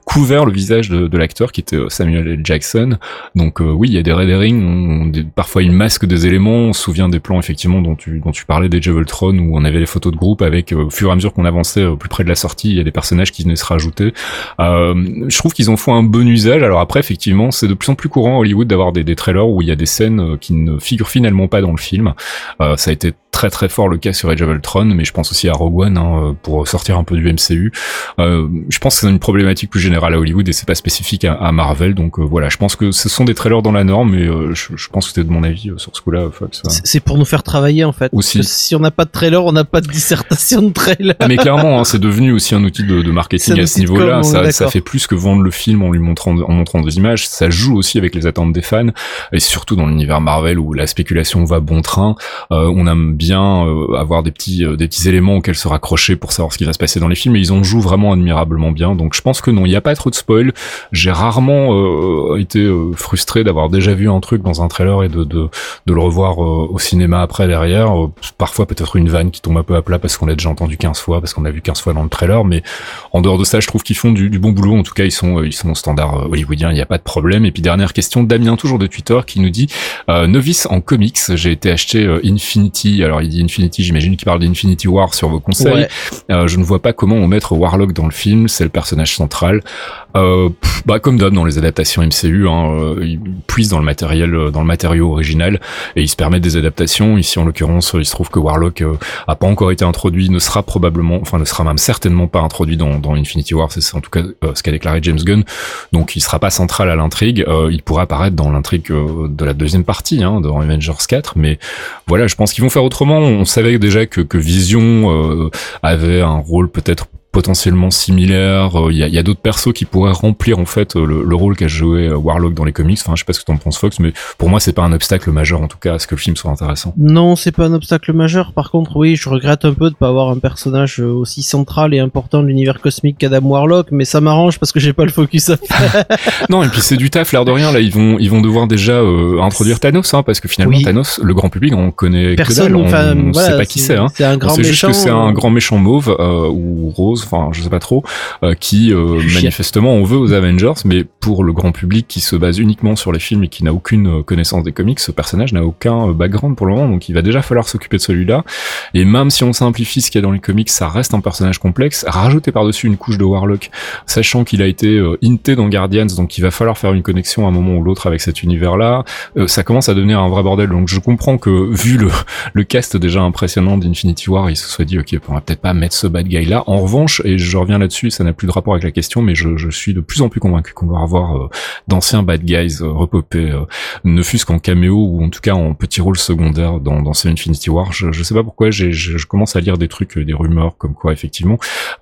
couvert le visage de, de l'acteur qui était euh, Samuel L. Jackson. Donc euh, oui, il y a des red herrings, on- on- des- parfois ils masquent des éléments. On se souvient des plans effectivement dont tu dont tu parlais des of Ultron où on avait les photos de groupe avec euh, au fur et à mesure qu'on avançait euh, plus près de la sortie, il y a des personnages qui venaient se rajouter. Euh, je trouve qu'ils en font un bon usage. Alors après, effectivement, c'est de plus en plus courant à Hollywood d'avoir des, des trailers où il y a des scènes qui ne figurent finalement pas dans le film. Ça a été très très fort le cas sur Age of Ultron, mais je pense aussi à Rogue One hein, pour sortir un peu du MCU. Euh, je pense que c'est une problématique plus générale à Hollywood et c'est pas spécifique à, Marvel. Donc euh, voilà, je pense que ce sont des trailers dans la norme, mais euh, je, je pense que c'était de mon avis sur ce coup-là, Fox. C'est pour nous faire travailler en fait. Aussi. Si on n'a pas de trailer, on n'a pas de dissertation de trailer. Ah, mais clairement, hein, c'est devenu aussi un outil de, marketing à ce niveau-là. ça fait plus que vendre le film en lui montrant, en montrant des images. Ça joue aussi avec les attentes des fans, et surtout dans l'univers Marvel où la spéculation va bon train. Euh, on aime bien euh, avoir des petits, euh, des petits éléments auxquels se raccrocher pour savoir ce qui va se passer dans les films, et ils en jouent vraiment admirablement bien. Donc je pense que non, il n'y a pas trop de spoil. J'ai rarement euh, été euh, frustré d'avoir déjà vu un truc dans un trailer et de, de, de le revoir euh, au cinéma après derrière. Parfois peut-être une vanne qui tombe un peu à plat parce qu'on l'a déjà entendu 15 fois, parce qu'on l'a vu 15 fois dans le trailer, mais en dehors de ça, je trouve qu'ils font du, du bon boulot. En tout cas, ils sont, euh, ils sont au standard euh, hollywoodien, il n'y a pas de problème. Et puis dernière question, Damien, toujours de Twitter, qui nous dit euh, novice en comics, j'ai été acheter euh, Infinity. Alors il dit Infinity, j'imagine qu'il parle d'Infinity War sur vos conseils. Ouais. Euh, je ne vois pas comment on mettre Warlock dans le film, c'est le personnage central. Euh, bah comme d'hab dans les adaptations MCU, hein, euh, ils puisent dans le matériel, euh, dans le matériau original et ils se permettent des adaptations. Ici en l'occurrence, il se trouve que Warlock euh, a pas encore été introduit, ne sera probablement, enfin ne sera même certainement pas introduit dans, Infinity War. C'est en tout cas ce qu'a déclaré James Gunn. Donc il sera pas central à l'intrigue. Il pourra apparaître dans l'intrigue de la deuxième partie, hein, dans Avengers 4. Mais voilà, je pense qu'ils vont faire autrement. On savait déjà que, Vision avait un rôle peut-être potentiellement similaire. Euh, Il y a, d'autres persos qui pourraient remplir en fait le, le rôle qu'a joué euh, Warlock dans les comics. Enfin, je sais pas ce que t'en penses, Fox, mais pour moi, c'est pas un obstacle majeur en tout cas à ce que le film soit intéressant. Non, c'est pas un obstacle majeur. Par contre, oui, je regrette un peu de pas avoir un personnage aussi central et important de l'univers cosmique qu'Adam Warlock, mais ça m'arrange parce que j'ai pas le focus à faire. non, et puis c'est du taf, l'air de rien. Là, ils vont, ils vont devoir déjà euh, introduire Thanos, hein, parce que finalement, Oui. Thanos, le grand public, on connaît Personne, que dalle. On, on voilà, sait pas qui c'est. Hein. C'est un On grand sait juste méchant. que c'est un grand méchant mauve euh, ou rose, enfin je sais pas trop, euh, qui euh, manifestement on veut aux Avengers, mais pour le grand public qui se base uniquement sur les films et qui n'a aucune euh, connaissance des comics, ce personnage n'a aucun euh, background pour le moment, donc il va déjà falloir s'occuper de celui-là. Et même si on simplifie ce qu'il y a dans les comics, ça reste un personnage complexe. Rajouter par-dessus une couche de Warlock, sachant qu'il a été euh, hinté dans Guardians, donc il va falloir faire une connexion à un moment ou l'autre avec cet univers-là. Euh, ça commence à devenir un vrai bordel. Donc je comprends que vu le le cast déjà impressionnant d'Infinity War, il se soit dit ok, on va peut-être pas mettre ce bad guy là. En revanche, et je reviens là-dessus, ça n'a plus de rapport avec la question, mais je, je suis de plus en plus convaincu qu'on va avoir euh, d'anciens bad guys euh, repopés, euh, ne fût-ce qu'en caméo ou en tout cas en petit rôle secondaire dans, dans ce Infinity War. Je, je sais pas pourquoi, j'ai, je, je commence à lire des trucs, des rumeurs comme quoi effectivement,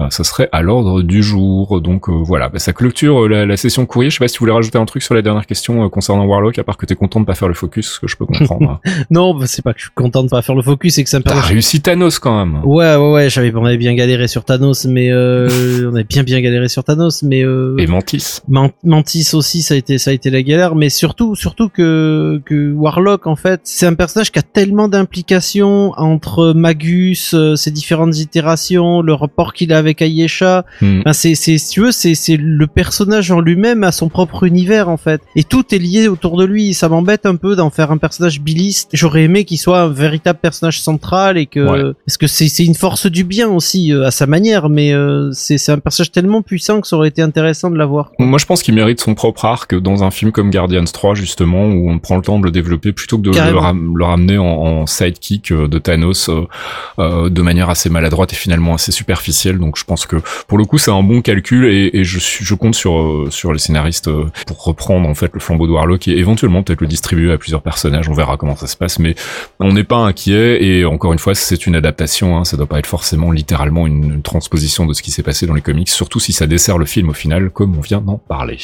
ça serait à l'ordre du jour. Donc voilà, bah, ça clôture la, la session courrier. Je sais pas si tu voulais rajouter un truc sur la dernière question concernant Warlock, à part que t'es content de pas faire le focus, ce que je peux comprendre. Non, bah, c'est pas que je suis content de pas faire le focus, c'est que ça me T'as permet. réussi Thanos quand même. Ouais, ouais, ouais, j'avais, on avait bien galéré sur Thanos, mais euh, on avait bien bien galéré sur Thanos, mais euh, Et Mantis. Man- Mantis aussi, ça a été, ça a été la galère, mais surtout, surtout que, que Warlock, en fait, c'est un personnage qui a tellement d'implications entre Magus, euh, ses différentes itérations, le rapport qu'il a avec Ayesha. Enfin, c'est, c'est, si tu veux, c'est, c'est le personnage en lui-même a son propre univers, en fait. Et tout est lié autour de lui. Ça m'embête un peu d'en faire un personnage biliste. J'aurais aimé qu'il soit un véritable personnage central et que, Ouais. parce que c'est, c'est une force du bien aussi, euh, à sa manière, mais euh, c'est, un personnage tellement puissant que ça aurait été intéressant de l'avoir. Moi, je pense qu'il mérite son propre arc dans un film comme Guardians 3, justement, où on prend le temps de le développer plutôt que de le, Carrément. ram- le ramener en, en sidekick euh, de Thanos euh, de manière assez maladroite et finalement assez superficielle. Donc, je pense que pour le coup, c'est un bon calcul et, et je, suis, je compte sur euh, sur les scénaristes pour reprendre en fait le flambeau de Warlock et éventuellement peut-être le distribuer à plusieurs personnages. On verra comment ça se passe, mais on n'est pas inquiet et encore une fois, c'est une adaptation. Hein, ça doit pas être forcément littéralement une, une transposition de ce qui s'est passé dans les comics, surtout si ça dessert le film au final, comme on vient d'en parler.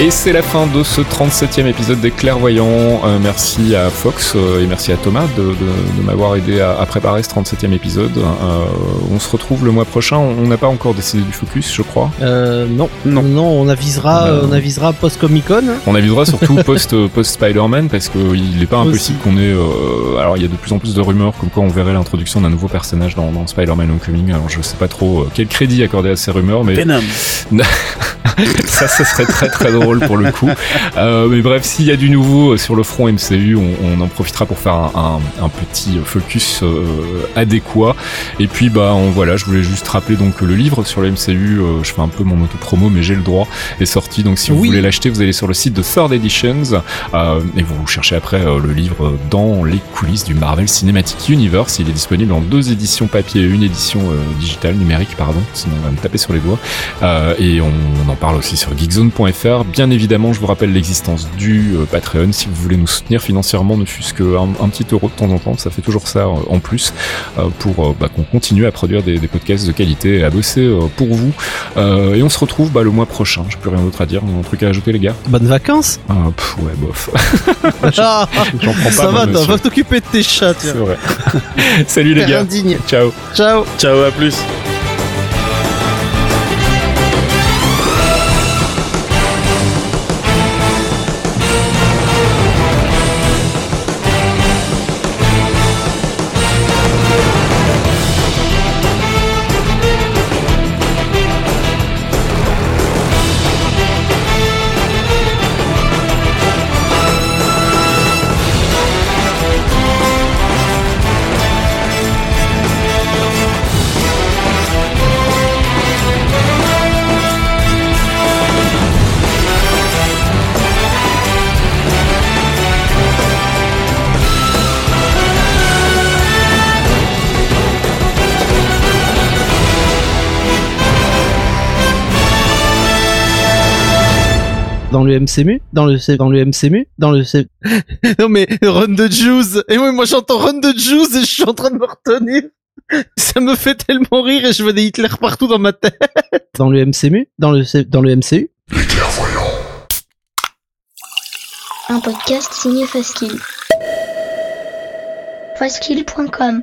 Et c'est la fin de ce 37e épisode des Clairvoyants. Euh, merci à Fox euh, et merci à Thomas de, de- de m'avoir aidé à, à préparer ce 37e épisode. Euh, on se retrouve le mois prochain. On n'a pas encore décidé du focus, je crois. Euh, non, non, non, on avisera, on avisera post Comic Con. On avisera surtout post post Spider-Man parce qu'il n'est pas impossible qu'on ait. euh, alors il y a de plus en plus de rumeurs comme quoi on verrait l'introduction d'un nouveau personnage dans, dans Spider-Man Homecoming. Alors je sais pas trop quel crédit accorder à ces rumeurs, mais Venom. ça, ça serait très très drôle pour le coup. Euh, mais bref, s'il y a du nouveau sur le front MCU, on, on en profitera pour faire un, un- un petit focus euh, adéquat. Et puis bah on, voilà, je voulais juste rappeler donc le livre sur le MCU, euh, je fais un peu mon auto-promo, mais j'ai le droit, est sorti. Donc si vous Oui. voulez l'acheter, vous allez sur le site de Third Editions euh, et vous cherchez après euh, le livre dans les coulisses du Marvel Cinematic Universe. Il est disponible en deux éditions papier et une édition euh, digitale numérique, pardon. Sinon on va me taper sur les doigts. Euh, et on, on en parle aussi sur geekzone.fr. Bien évidemment, je vous rappelle l'existence du euh, Patreon. Si vous voulez nous soutenir financièrement, ne fût-ce qu'un un petit euro de temps en temps, ça fait toujours ça euh, en plus euh, pour euh, bah, qu'on continue à produire des, des podcasts de qualité et à bosser euh, pour vous. Euh, et on se retrouve bah, le mois prochain. J'ai plus rien d'autre à dire. Un truc à ajouter, les gars? Bonnes vacances. ah, pff, Ouais, bof. J'en prends pas. ça va, va t'occuper de tes chats. C'est vrai. Salut les gars. indigne. Ciao. Ciao. Ciao, à plus. Le MCMU, dans le C- dans le MCMU, dans le C... Non mais run de Juice. Et oui, moi j'entends run de Juice et je suis en train de me retenir. Ça me fait tellement rire et je vois des Hitler partout dans ma tête. Dans le MCMU, dans le C- dans le MCU. Un podcast signé Faskill. Faskill.com